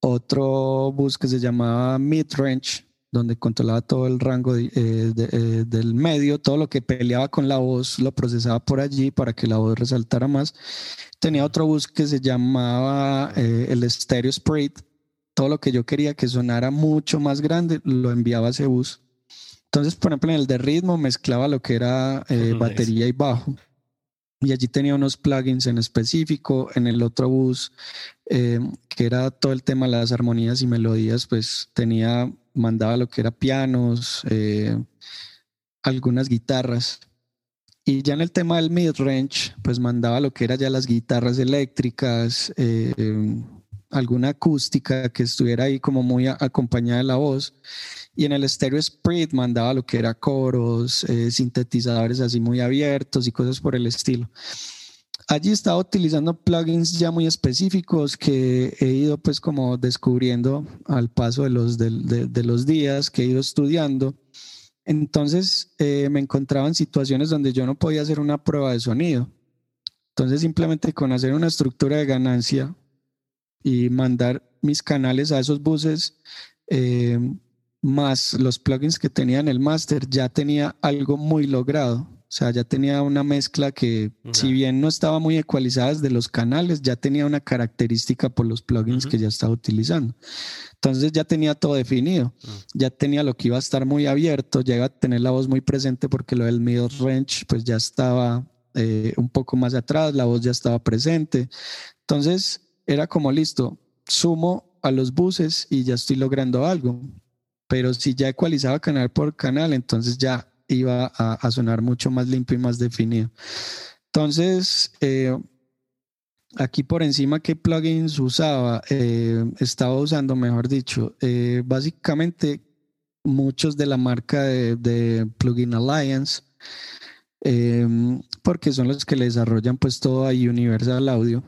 S3: otro bus que se llamaba midrange, donde controlaba todo el rango eh, eh, del medio, todo lo que peleaba con la voz lo procesaba por allí para que la voz resaltara más. Tenía otro bus que se llamaba el stereo spread, todo lo que yo quería que sonara mucho más grande lo enviaba a ese bus entonces, por ejemplo, en el de ritmo mezclaba lo que era eh, batería y bajo. Y allí tenía unos plugins en específico. En el otro bus, eh, que era todo el tema de las armonías y melodías, pues tenía, mandaba lo que era pianos, eh, algunas guitarras. Y ya en el tema del mid-range, pues mandaba lo que era ya las guitarras eléctricas, alguna acústica que estuviera ahí como muy acompañada de la voz. Y en el Stereo Spread mandaba lo que era coros, eh, sintetizadores así muy abiertos y cosas por el estilo. Allí estaba utilizando plugins ya muy específicos que he ido pues como descubriendo al paso de los, de, los días, que he ido estudiando. Entonces eh, me encontraba en situaciones donde yo no podía hacer una prueba de sonido. Entonces simplemente con hacer una estructura de ganancia y mandar mis canales a esos buses, eh, más los plugins que tenía en el master, ya tenía algo muy logrado. O sea, ya tenía una mezcla que, si bien no estaba muy ecualizada desde los canales, ya tenía una característica por los plugins que ya estaba utilizando. Entonces ya tenía todo definido. Mm. Ya tenía lo que iba a estar muy abierto, ya iba a tener la voz muy presente porque lo del mid range pues ya estaba eh, un poco más atrás, la voz ya estaba presente. Entonces era como listo, sumo a los buses y ya estoy logrando algo pero si ya ecualizaba canal por canal, entonces ya iba a, sonar mucho más limpio y más definido. Entonces, eh, aquí por encima, ¿qué plugins usaba? Eh, estaba usando, mejor dicho, eh, básicamente muchos de la marca de, Plugin Alliance, porque son los que le desarrollan pues todo a Universal Audio,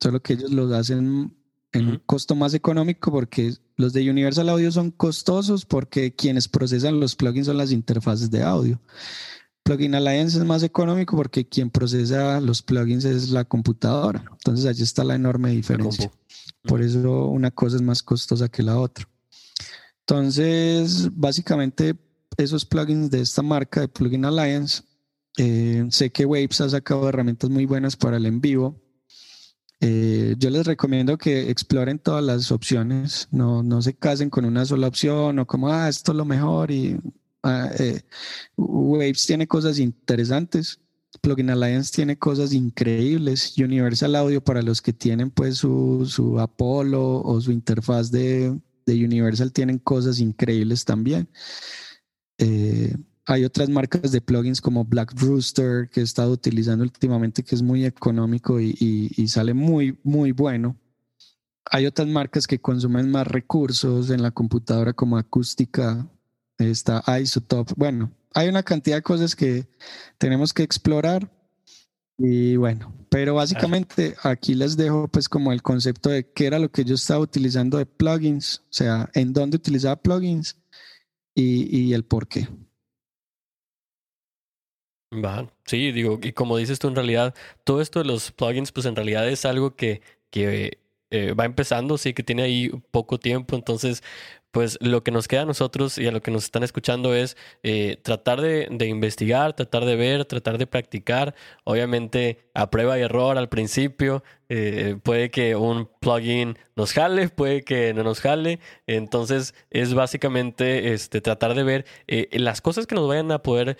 S3: solo que ellos lo hacen en un costo más económico porque los de Universal Audio son costosos porque quienes procesan los plugins son las interfaces de audio. Plugin Alliance es más económico porque quien procesa los plugins es la computadora. Entonces allí está la enorme diferencia. Por eso una cosa es más costosa que la otra. Entonces, básicamente esos plugins de esta marca de Plugin Alliance, eh, sé que Waves ha sacado herramientas muy buenas para el en vivo eh, yo les recomiendo que exploren todas las opciones, no, no se casen con una sola opción o como, ah, esto es lo mejor y ah, eh, Waves tiene cosas interesantes, Plugin Alliance tiene cosas increíbles, Universal Audio para los que tienen pues su, su Apollo o su interfaz de, de Universal tienen cosas increíbles también. Eh, hay otras marcas de plugins como Black Rooster que he estado utilizando últimamente que es muy económico y, sale muy, muy bueno. Hay otras marcas que consumen más recursos en la computadora como acústica, está Isotope. Bueno, hay una cantidad de cosas que tenemos que explorar. Y bueno, pero básicamente aquí les dejo pues como el concepto de qué era lo que yo estaba utilizando de plugins, o sea, en dónde utilizaba plugins y, y el por qué.
S1: Va, sí, digo, y como dices tú, en realidad, todo esto de los plugins, pues en realidad es algo que, que eh, va empezando, sí, que tiene ahí poco tiempo, entonces pues lo que nos queda a nosotros y a lo que nos están escuchando es eh, tratar de, investigar, tratar de ver, tratar de practicar. Obviamente a prueba y error al principio. Eh, puede que un plugin nos jale, puede que no nos jale. Entonces es básicamente este, tratar de ver eh, las cosas que nos vayan a poder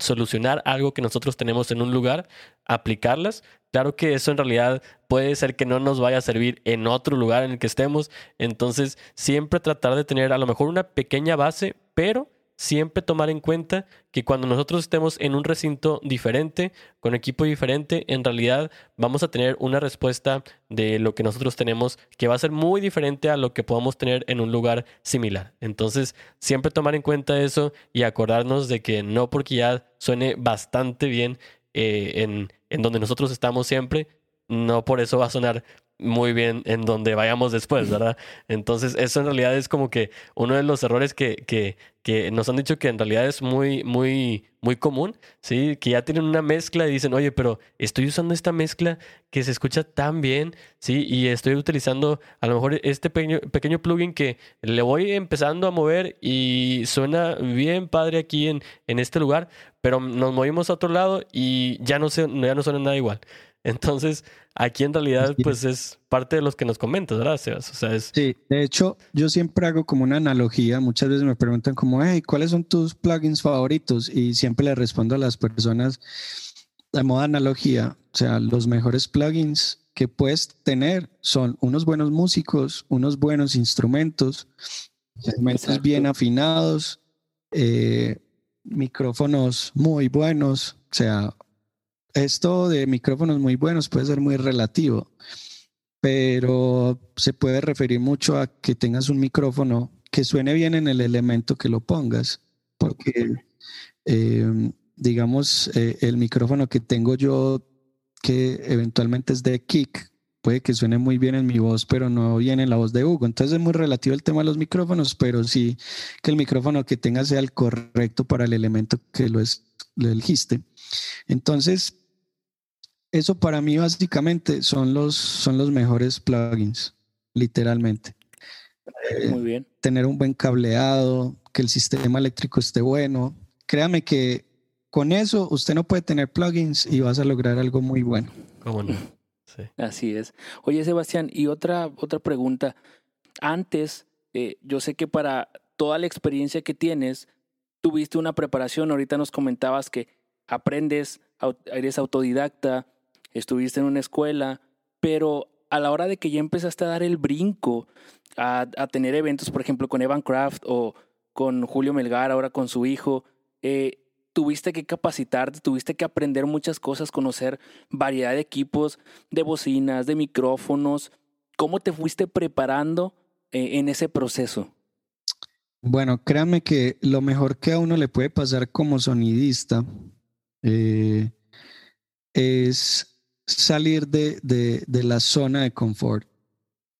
S1: solucionar algo que nosotros tenemos en un lugar, aplicarlas. Claro que eso en realidad puede ser que no nos vaya a servir en otro lugar en el que estemos. Entonces siempre tratar de tener a lo mejor una pequeña base, pero siempre tomar en cuenta que cuando nosotros estemos en un recinto diferente, con equipo diferente, en realidad vamos a tener una respuesta de lo que nosotros tenemos que va a ser muy diferente a lo que podamos tener en un lugar similar. Entonces, siempre tomar en cuenta eso y acordarnos de que no porque ya suene bastante bien eh, en, en donde nosotros estamos siempre, no por eso va a sonar muy bien en donde vayamos después, ¿verdad? Entonces, eso en realidad es como que uno de los errores que, que, que, nos han dicho que en realidad es muy, muy, muy común, ¿sí? Que ya tienen una mezcla y dicen, oye, pero estoy usando esta mezcla que se escucha tan bien, ¿sí? Y estoy utilizando a lo mejor este pequeño, pequeño plugin que le voy empezando a mover y suena bien padre aquí en, en este lugar, pero nos movimos a otro lado y ya no, se, ya no suena nada igual. Entonces, aquí en realidad, pues es parte de los que nos comentas, ¿verdad, Sebas? O sea, es...
S3: Sí, de hecho, yo siempre hago como una analogía. Muchas veces me preguntan como, hey, ¿cuáles son tus plugins favoritos? Y siempre le respondo a las personas de modo analogía. O sea, los mejores plugins que puedes tener son unos buenos músicos, unos buenos instrumentos, instrumentos bien afinados, eh, micrófonos muy buenos, o sea, esto de micrófonos muy buenos puede ser muy relativo, pero se puede referir mucho a que tengas un micrófono que suene bien en el elemento que lo pongas, porque em, digamos, eh, el micrófono que tengo yo, que eventualmente es de kick, puede que suene muy bien en mi voz, pero no bien en la voz de Hugo. Entonces es muy relativo el tema de los micrófonos, pero sí que el micrófono que tengas sea el correcto para el elemento que lo, es, lo elegiste. Entonces, eso para mí básicamente son los, son los mejores plugins, literalmente.
S2: Muy eh, bien.
S3: tener un buen cableado, que el sistema eléctrico esté bueno. Créame que con eso usted no puede tener plugins y vas a lograr algo muy bueno.
S1: ¿Cómo no?
S2: Sí. Así es. Oye, Sebastián, y otra, otra pregunta. Antes, eh, yo sé que para toda la experiencia que tienes, tuviste una preparación. Ahorita nos comentabas que aprendes, eres autodidacta, estuviste en una escuela, pero a la hora de que ya empezaste a dar el brinco a, tener eventos, por ejemplo, con Evan Craft o con Julio Melgar, ahora con su hijo, eh, tuviste que capacitarte, tuviste que aprender muchas cosas, conocer variedad de equipos, de bocinas, de micrófonos. ¿Cómo te fuiste preparando eh, en ese proceso?
S3: Bueno, créame que lo mejor que a uno le puede pasar como sonidista eh, es salir de, la zona de confort,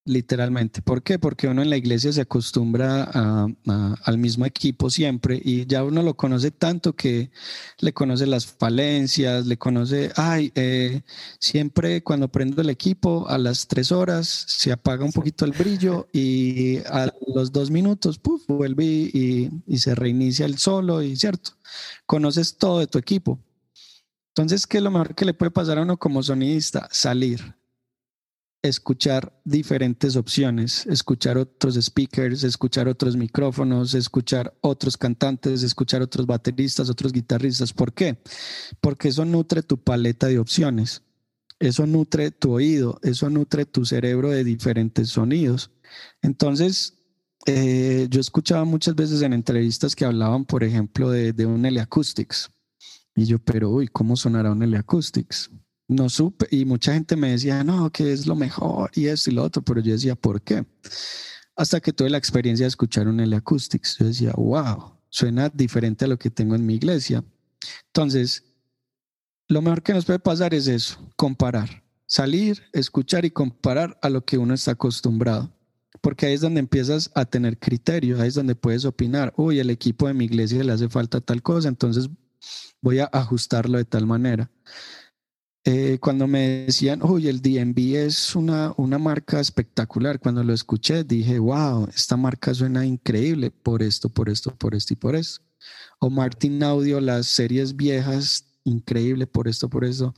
S3: literalmente. ¿Por qué? Porque uno en la iglesia se acostumbra a, al mismo equipo siempre y ya uno lo conoce tanto que le conoce las falencias, le conoce, ay, eh, siempre cuando prendo el equipo a las tres horas se apaga un poquito el brillo y a los dos minutos, puff, vuelve y, y se reinicia el solo y cierto, conoces todo de tu equipo entonces, ¿qué es lo mejor que le puede pasar a uno como sonidista? Salir, escuchar diferentes opciones, escuchar otros speakers, escuchar otros micrófonos, escuchar otros cantantes, escuchar otros bateristas, otros guitarristas. ¿Por qué? Porque eso nutre tu paleta de opciones, eso nutre tu oído, eso nutre tu cerebro de diferentes sonidos. Entonces, eh, yo escuchaba muchas veces en entrevistas que hablaban, por ejemplo, de, de un Acoustics y yo, pero uy, ¿cómo sonará un L-Acoustics? No supe, y mucha gente me decía, no, que es lo mejor y esto y lo otro, pero yo decía, ¿por qué? Hasta que tuve la experiencia de escuchar un L-Acoustics, yo decía, wow, suena diferente a lo que tengo en mi iglesia. Entonces, lo mejor que nos puede pasar es eso, comparar, salir, escuchar y comparar a lo que uno está acostumbrado. Porque ahí es donde empiezas a tener criterios, ahí es donde puedes opinar, uy, el equipo de mi iglesia le hace falta tal cosa, entonces voy a ajustarlo de tal manera. Eh, cuando me decían, uy, el DMV es una, una marca espectacular, cuando lo escuché dije, wow, esta marca suena increíble por esto, por esto, por esto y por eso. O Martin Audio, las series viejas, increíble por esto, por eso.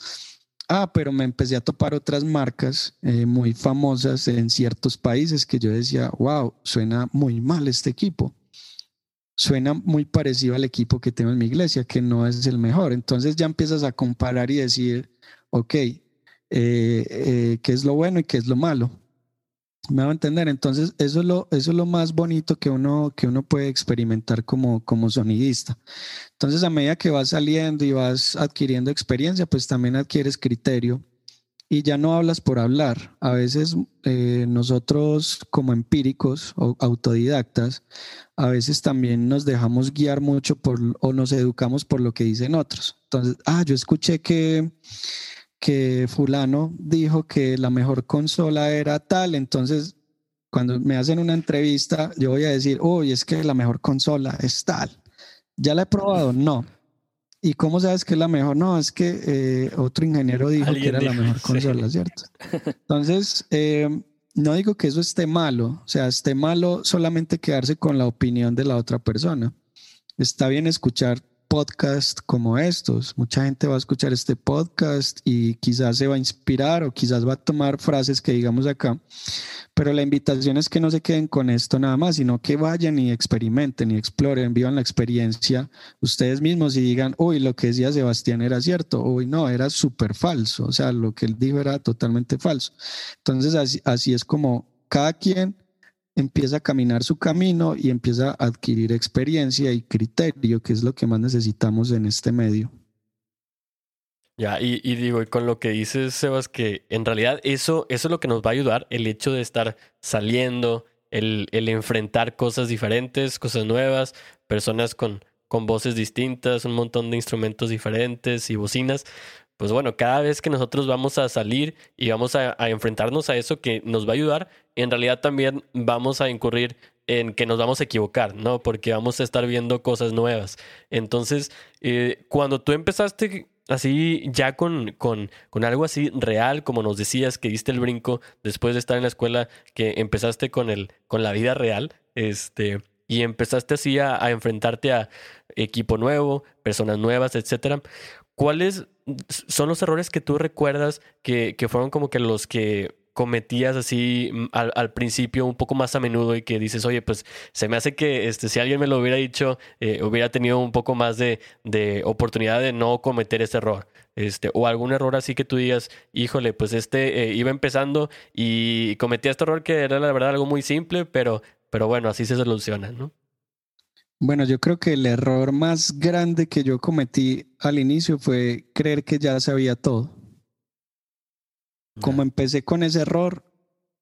S3: Ah, pero me empecé a topar otras marcas eh, muy famosas en ciertos países que yo decía, wow, suena muy mal este equipo. Suena muy parecido al equipo que tengo en mi iglesia, que no es el mejor. Entonces ya empiezas a comparar y decir, ok, eh, eh, ¿qué es lo bueno y qué es lo malo? Me va a entender. Entonces, eso es lo, eso es lo más bonito que uno, que uno puede experimentar como, como sonidista. Entonces, a medida que vas saliendo y vas adquiriendo experiencia, pues también adquieres criterio y ya no hablas por hablar. A veces eh, nosotros como empíricos o autodidactas, a veces también nos dejamos guiar mucho por o nos educamos por lo que dicen otros. Entonces, ah, yo escuché que que fulano dijo que la mejor consola era tal, entonces cuando me hacen una entrevista, yo voy a decir, uy, es que la mejor consola es tal. ¿Ya la he probado? No. ¿Y cómo sabes que es la mejor? No, es que eh, otro ingeniero dijo que era la mejor consola, ¿cierto? Entonces, eh, no digo que eso esté malo, o sea, esté malo solamente quedarse con la opinión de la otra persona. Está bien escuchar podcast como estos. Mucha gente va a escuchar este podcast y quizás se va a inspirar o quizás va a tomar frases que digamos acá. Pero la invitación es que no se queden con esto nada más, sino que vayan y experimenten y exploren, vivan la experiencia ustedes mismos y digan, uy, lo que decía Sebastián era cierto, uy, no, era súper falso. O sea, lo que él dijo era totalmente falso. Entonces, así, así es como cada quien empieza a caminar su camino y empieza a adquirir experiencia y criterio, que es lo que más necesitamos en este medio.
S1: Ya, y, digo, y con lo que dices, Sebas, que en realidad eso, eso es lo que nos va a ayudar, el hecho de estar saliendo, el, el enfrentar cosas diferentes, cosas nuevas, personas con, con voces distintas, un montón de instrumentos diferentes y bocinas, pues bueno, cada vez que nosotros vamos a salir y vamos a, enfrentarnos a eso que nos va a ayudar, en realidad también vamos a incurrir en que nos vamos a equivocar, ¿no? Porque vamos a estar viendo cosas nuevas. Entonces, eh, cuando tú empezaste así ya con, con, con, algo así real, como nos decías, que diste el brinco después de estar en la escuela, que empezaste con, el, con la vida real, este, y empezaste así a, a enfrentarte a equipo nuevo, personas nuevas, etcétera. ¿Cuáles son los errores que tú recuerdas que, que fueron como que los que cometías así mm, al, principio un poco más a menudo y que dices, oye, pues se me hace que este, si alguien me lo hubiera dicho, eh, hubiera tenido un poco más de, de, oportunidad de no cometer ese error. Este, o algún error así que tú digas, híjole, pues este eh, iba empezando y cometía este error que era la verdad algo muy simple, pero, pero bueno, así se soluciona, ¿no?
S3: Bueno, yo creo que el error más grande que yo cometí al inicio fue creer que ya sabía todo. Como empecé con ese error,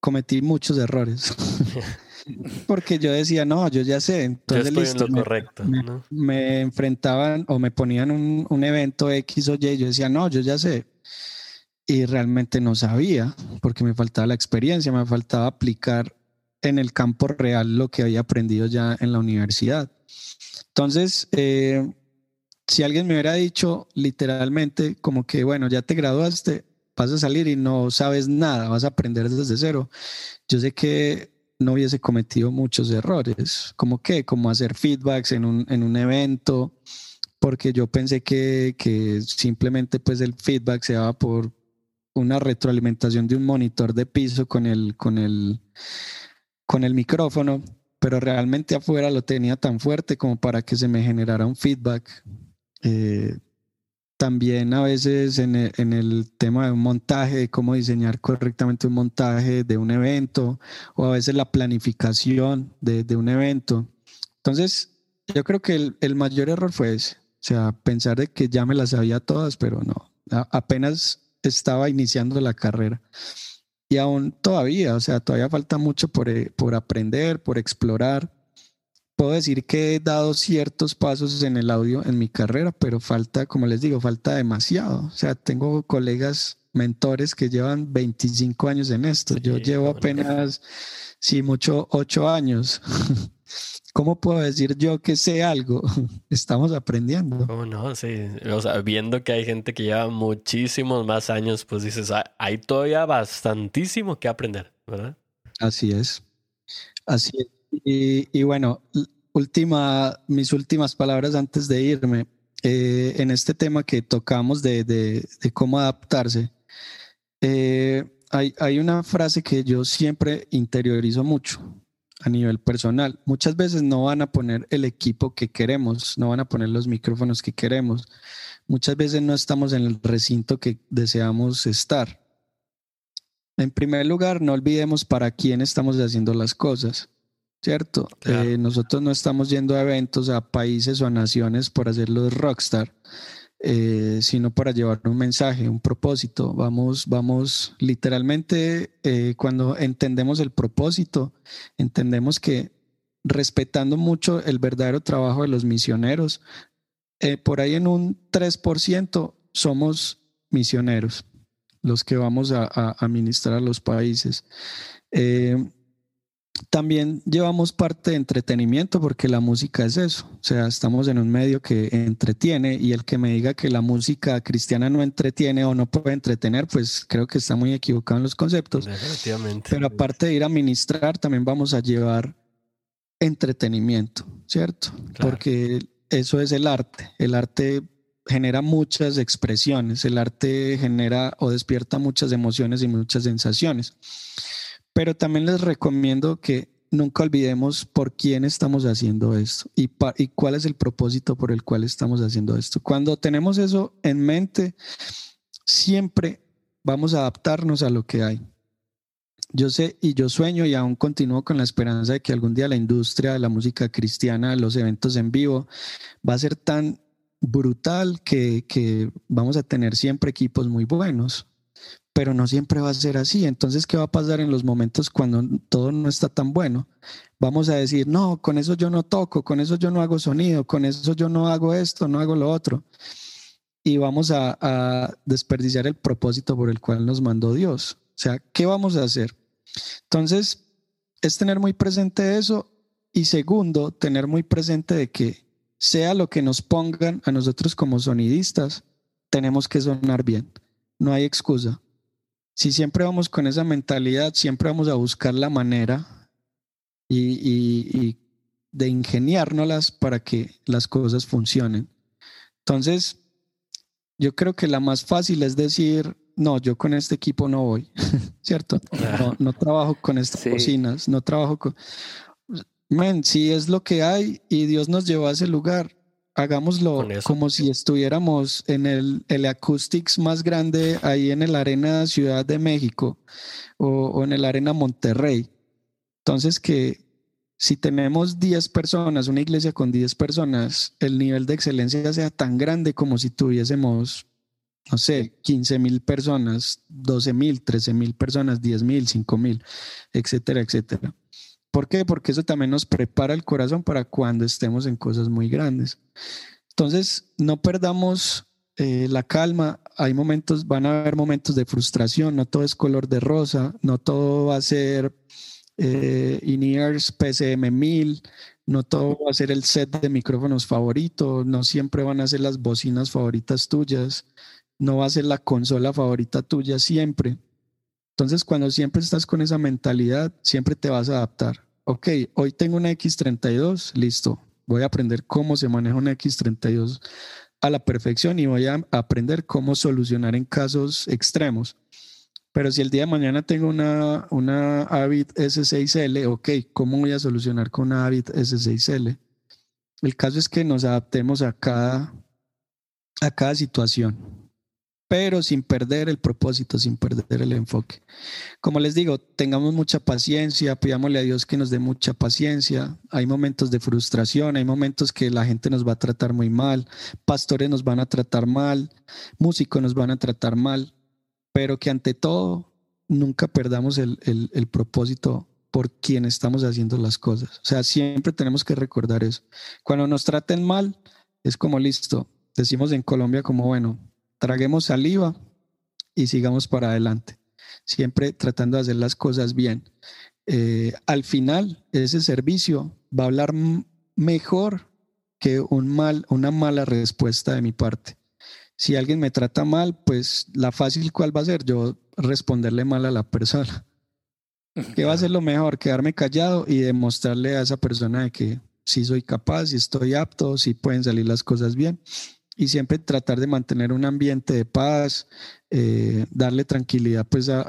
S3: cometí muchos errores. Porque yo decía, no, yo ya sé. Entonces,
S1: listo, me, correcto.
S3: Me, enfrentaban o me ponían un, un evento X o Y. Yo decía, no, yo ya sé. Y realmente no sabía, porque me faltaba la experiencia, me faltaba aplicar en el campo real lo que había aprendido ya en la universidad. Entonces, eh, si alguien me hubiera dicho literalmente como que, bueno, ya te graduaste, vas a salir y no sabes nada, vas a aprender desde cero, yo sé que no hubiese cometido muchos errores, como que, como hacer feedbacks en un, en un evento, porque yo pensé que, que simplemente pues el feedback se daba por una retroalimentación de un monitor de piso con el, con el, con el micrófono pero realmente afuera lo tenía tan fuerte como para que se me generara un feedback. Eh, también a veces en el, tema de un montaje, de cómo diseñar correctamente un montaje de un evento, o a veces la planificación de, un evento. Entonces, yo creo que el, el, mayor error fue ese, o sea, pensar de que ya me las sabía todas, pero no, apenas estaba iniciando la carrera y aún todavía, o sea, todavía falta mucho por, eh, por aprender, por explorar. Puedo decir que he dado ciertos pasos en el audio en mi carrera, pero falta, como les digo, falta demasiado. O sea, tengo colegas, mentores que llevan 25 años en esto. Yo llevo apenas, sí, mucho, ocho años. ¿Cómo puedo decir yo que sé algo? Estamos aprendiendo.
S1: ¿Cómo no? Sí. O sea, viendo que hay gente que lleva muchísimos más años, pues dices, "Ah, hay todavía bastantísimo que aprender, ¿verdad?
S3: Así es. Así es. Y, y bueno, última, mis últimas palabras antes de irme. Eh, en este tema que tocamos de, de- de cómo adaptarse, eh, hay, hay una frase que yo siempre interiorizo mucho a nivel personal. Muchas veces no van a poner el equipo que queremos, no van a poner los micrófonos que queremos. Muchas veces no estamos en el recinto que deseamos estar. En primer lugar, no olvidemos para quién estamos haciendo las cosas, ¿cierto?
S1: Claro.
S3: Eh, nosotros no estamos yendo a eventos, a países o a naciones por hacerlos rockstar, eh, sino para llevar un mensaje, un propósito. Vamos, vamos, literalmente, eh, cuando entendemos el propósito, entendemos que respetando mucho el verdadero trabajo de los misioneros, eh, por ahí en un 3% somos misioneros, los que vamos a, a, a ministrar a los países. También llevamos parte de entretenimiento porque la música es eso, o sea, estamos en un medio que entretiene y el que me diga que la música cristiana no entretiene o no puede entretener, pues creo que está muy equivocado en los conceptos. Pero aparte de ir a ministrar, también vamos a llevar entretenimiento, ¿cierto?
S1: Claro.
S3: Porque eso es el arte. El arte genera muchas expresiones, el arte genera o despierta muchas emociones y muchas sensaciones. Pero también les recomiendo que nunca olvidemos por quién estamos haciendo esto y, y cuál es el propósito por el cual estamos haciendo esto. Cuando tenemos eso en mente, siempre vamos a adaptarnos a lo que hay. Yo sé y yo sueño y aún continúo con la esperanza de que algún día la industria de la música cristiana, los eventos en vivo, va a ser tan brutal que, que vamos a tener siempre equipos muy buenos, pero no siempre va a ser así. Entonces, ¿qué va a pasar en los momentos cuando todo no está tan bueno? Vamos a decir, no, con eso yo no toco, con eso yo no hago sonido, con eso yo no hago esto, no hago lo otro. Y vamos a, desperdiciar el propósito por el cual nos mandó Dios. O sea, ¿qué vamos a hacer? Entonces, es tener muy presente eso y segundo, tener muy presente de que sea lo que nos pongan a nosotros como sonidistas, tenemos que sonar bien. No hay excusa. Si siempre vamos con esa mentalidad, siempre vamos a buscar la manera y, y- y de ingeniárnoslas para que las cosas funcionen. Entonces, yo creo que la más fácil es decir, no, yo con este equipo no voy, ¿cierto? No, no trabajo con estas
S2: Sí.
S3: bocinas, no trabajo con... Men, si es lo que hay y Dios nos llevó a ese lugar, hagámoslo como si estuviéramos en el, el Acoustics más grande ahí en el Arena Ciudad de México o, o en el Arena Monterrey. Entonces que si tenemos 10 personas, una iglesia con 10 personas, el nivel de excelencia sea tan grande como si tuviésemos, no sé, 15 mil personas, 12 mil, 13 mil personas, 10 mil, 5 mil, etcétera, etcétera. ¿Por qué? Porque eso también nos prepara el corazón para cuando estemos en cosas muy grandes. Entonces, no perdamos eh, la calma. Hay momentos, van a haber momentos de frustración, no todo es color de rosa, no todo va a ser eh, in-ears PCM 1000, no todo va a ser el set de micrófonos favorito, no siempre van a ser las bocinas favoritas tuyas, no va a ser la consola favorita tuya siempre. Entonces, cuando siempre estás con esa mentalidad, siempre te vas a adaptar. Ok, hoy tengo una X32, listo. Voy a aprender cómo se maneja una X32 a la perfección y voy a aprender cómo solucionar en casos extremos. Pero si el día de mañana tengo una, una Avid S6L, ok, ¿cómo voy a solucionar con una Avid S6L? El caso es que nos adaptemos a cada, a cada situación pero sin perder el propósito, sin perder el enfoque. Como les digo, tengamos mucha paciencia, pidámosle a Dios que nos dé mucha paciencia. Hay momentos de frustración, hay momentos que la gente nos va a tratar muy mal, pastores nos van a tratar mal, músicos nos van a tratar mal, pero que ante todo nunca perdamos el, el, el propósito por quien estamos haciendo las cosas. O sea, siempre tenemos que recordar eso. Cuando nos traten mal, es como listo. Decimos en Colombia como, bueno, traguemos saliva y sigamos para adelante, siempre tratando de hacer las cosas bien. Eh, al final, ese servicio va a hablar mejor que un mal, una mala respuesta de mi parte. Si alguien me trata mal, pues la fácil cuál va a ser yo responderle mal a la persona. ¿Qué va a ser lo mejor? Quedarme callado y demostrarle a esa persona de que sí soy capaz, si estoy apto, si pueden salir las cosas bien. Y siempre tratar de mantener un ambiente de paz, eh, darle tranquilidad pues a,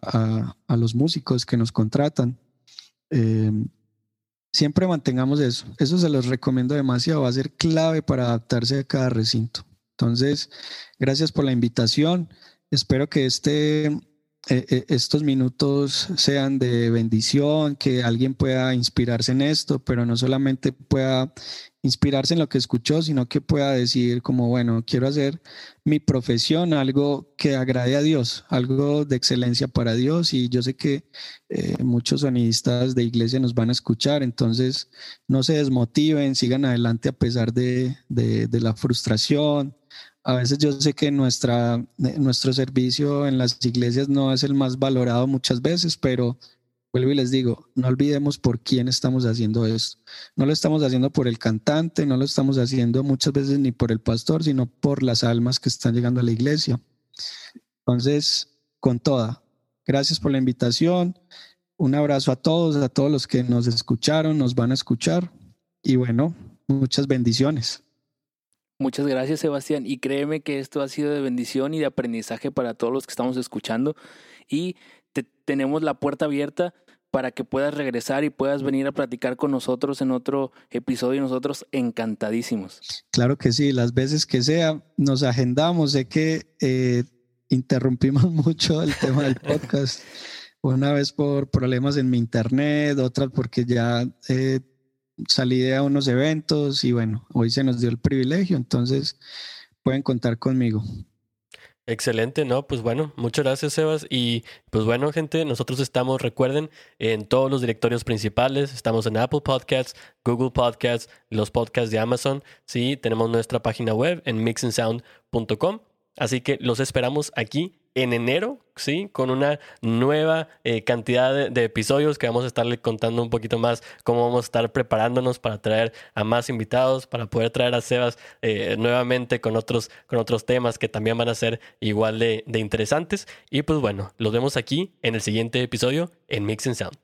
S3: a, los músicos que nos contratan. Eh, siempre mantengamos eso. Eso se los recomiendo demasiado. Va a ser clave para adaptarse a cada recinto. Entonces, gracias por la invitación. Espero que este eh, eh, estos minutos sean de bendición, que alguien pueda inspirarse en esto, pero no solamente pueda inspirarse en lo que escuchó, sino que pueda decir como, bueno, quiero hacer mi profesión algo que agrade a Dios, algo de excelencia para Dios. Y yo sé que eh, muchos sonidistas de iglesia nos van a escuchar, entonces no se desmotiven, sigan adelante a pesar de, de la frustración, a veces yo sé que eh, nuestro servicio en las iglesias no es el más valorado muchas veces, pero vuelvo y les digo, no olvidemos por quién estamos haciendo esto. No lo estamos haciendo por el cantante, no lo estamos haciendo muchas veces ni por el pastor, sino por las almas que están llegando a la iglesia. Entonces, con toda, gracias por la invitación. Un abrazo a todos, a todos los que nos escucharon, nos van a escuchar. Y bueno, muchas bendiciones.
S2: Muchas gracias, Sebastián. Y créeme que esto ha sido de bendición y de aprendizaje para todos los que estamos escuchando. Y te, tenemos la puerta abierta para que puedas regresar y puedas venir a platicar con nosotros en otro episodio nosotros encantadísimos.
S3: Claro que sí, las veces que sea, nos agendamos. Sé que eh, interrumpimos mucho el tema del podcast. Una vez por problemas en mi internet, otra porque ya eh, salí a unos eventos y bueno, hoy se nos dio el privilegio, entonces pueden contar conmigo.
S1: Excelente, ¿no? Pues bueno, muchas gracias, Sebas. Y pues bueno, gente, nosotros estamos, recuerden, en todos los directorios principales. Estamos en Apple Podcasts, Google Podcasts, los podcasts de Amazon. Sí, tenemos nuestra página web en mixandsound.com. Así que los esperamos aquí en enero, ¿sí? Con una nueva eh, cantidad de, episodios que vamos a estarle contando un poquito más cómo vamos a estar preparándonos para traer a más invitados, para poder traer a Sebas eh, nuevamente con otros, con otros temas que también van a ser igual de, de interesantes. Y pues bueno, los vemos aquí en el siguiente episodio en Mix and Sound.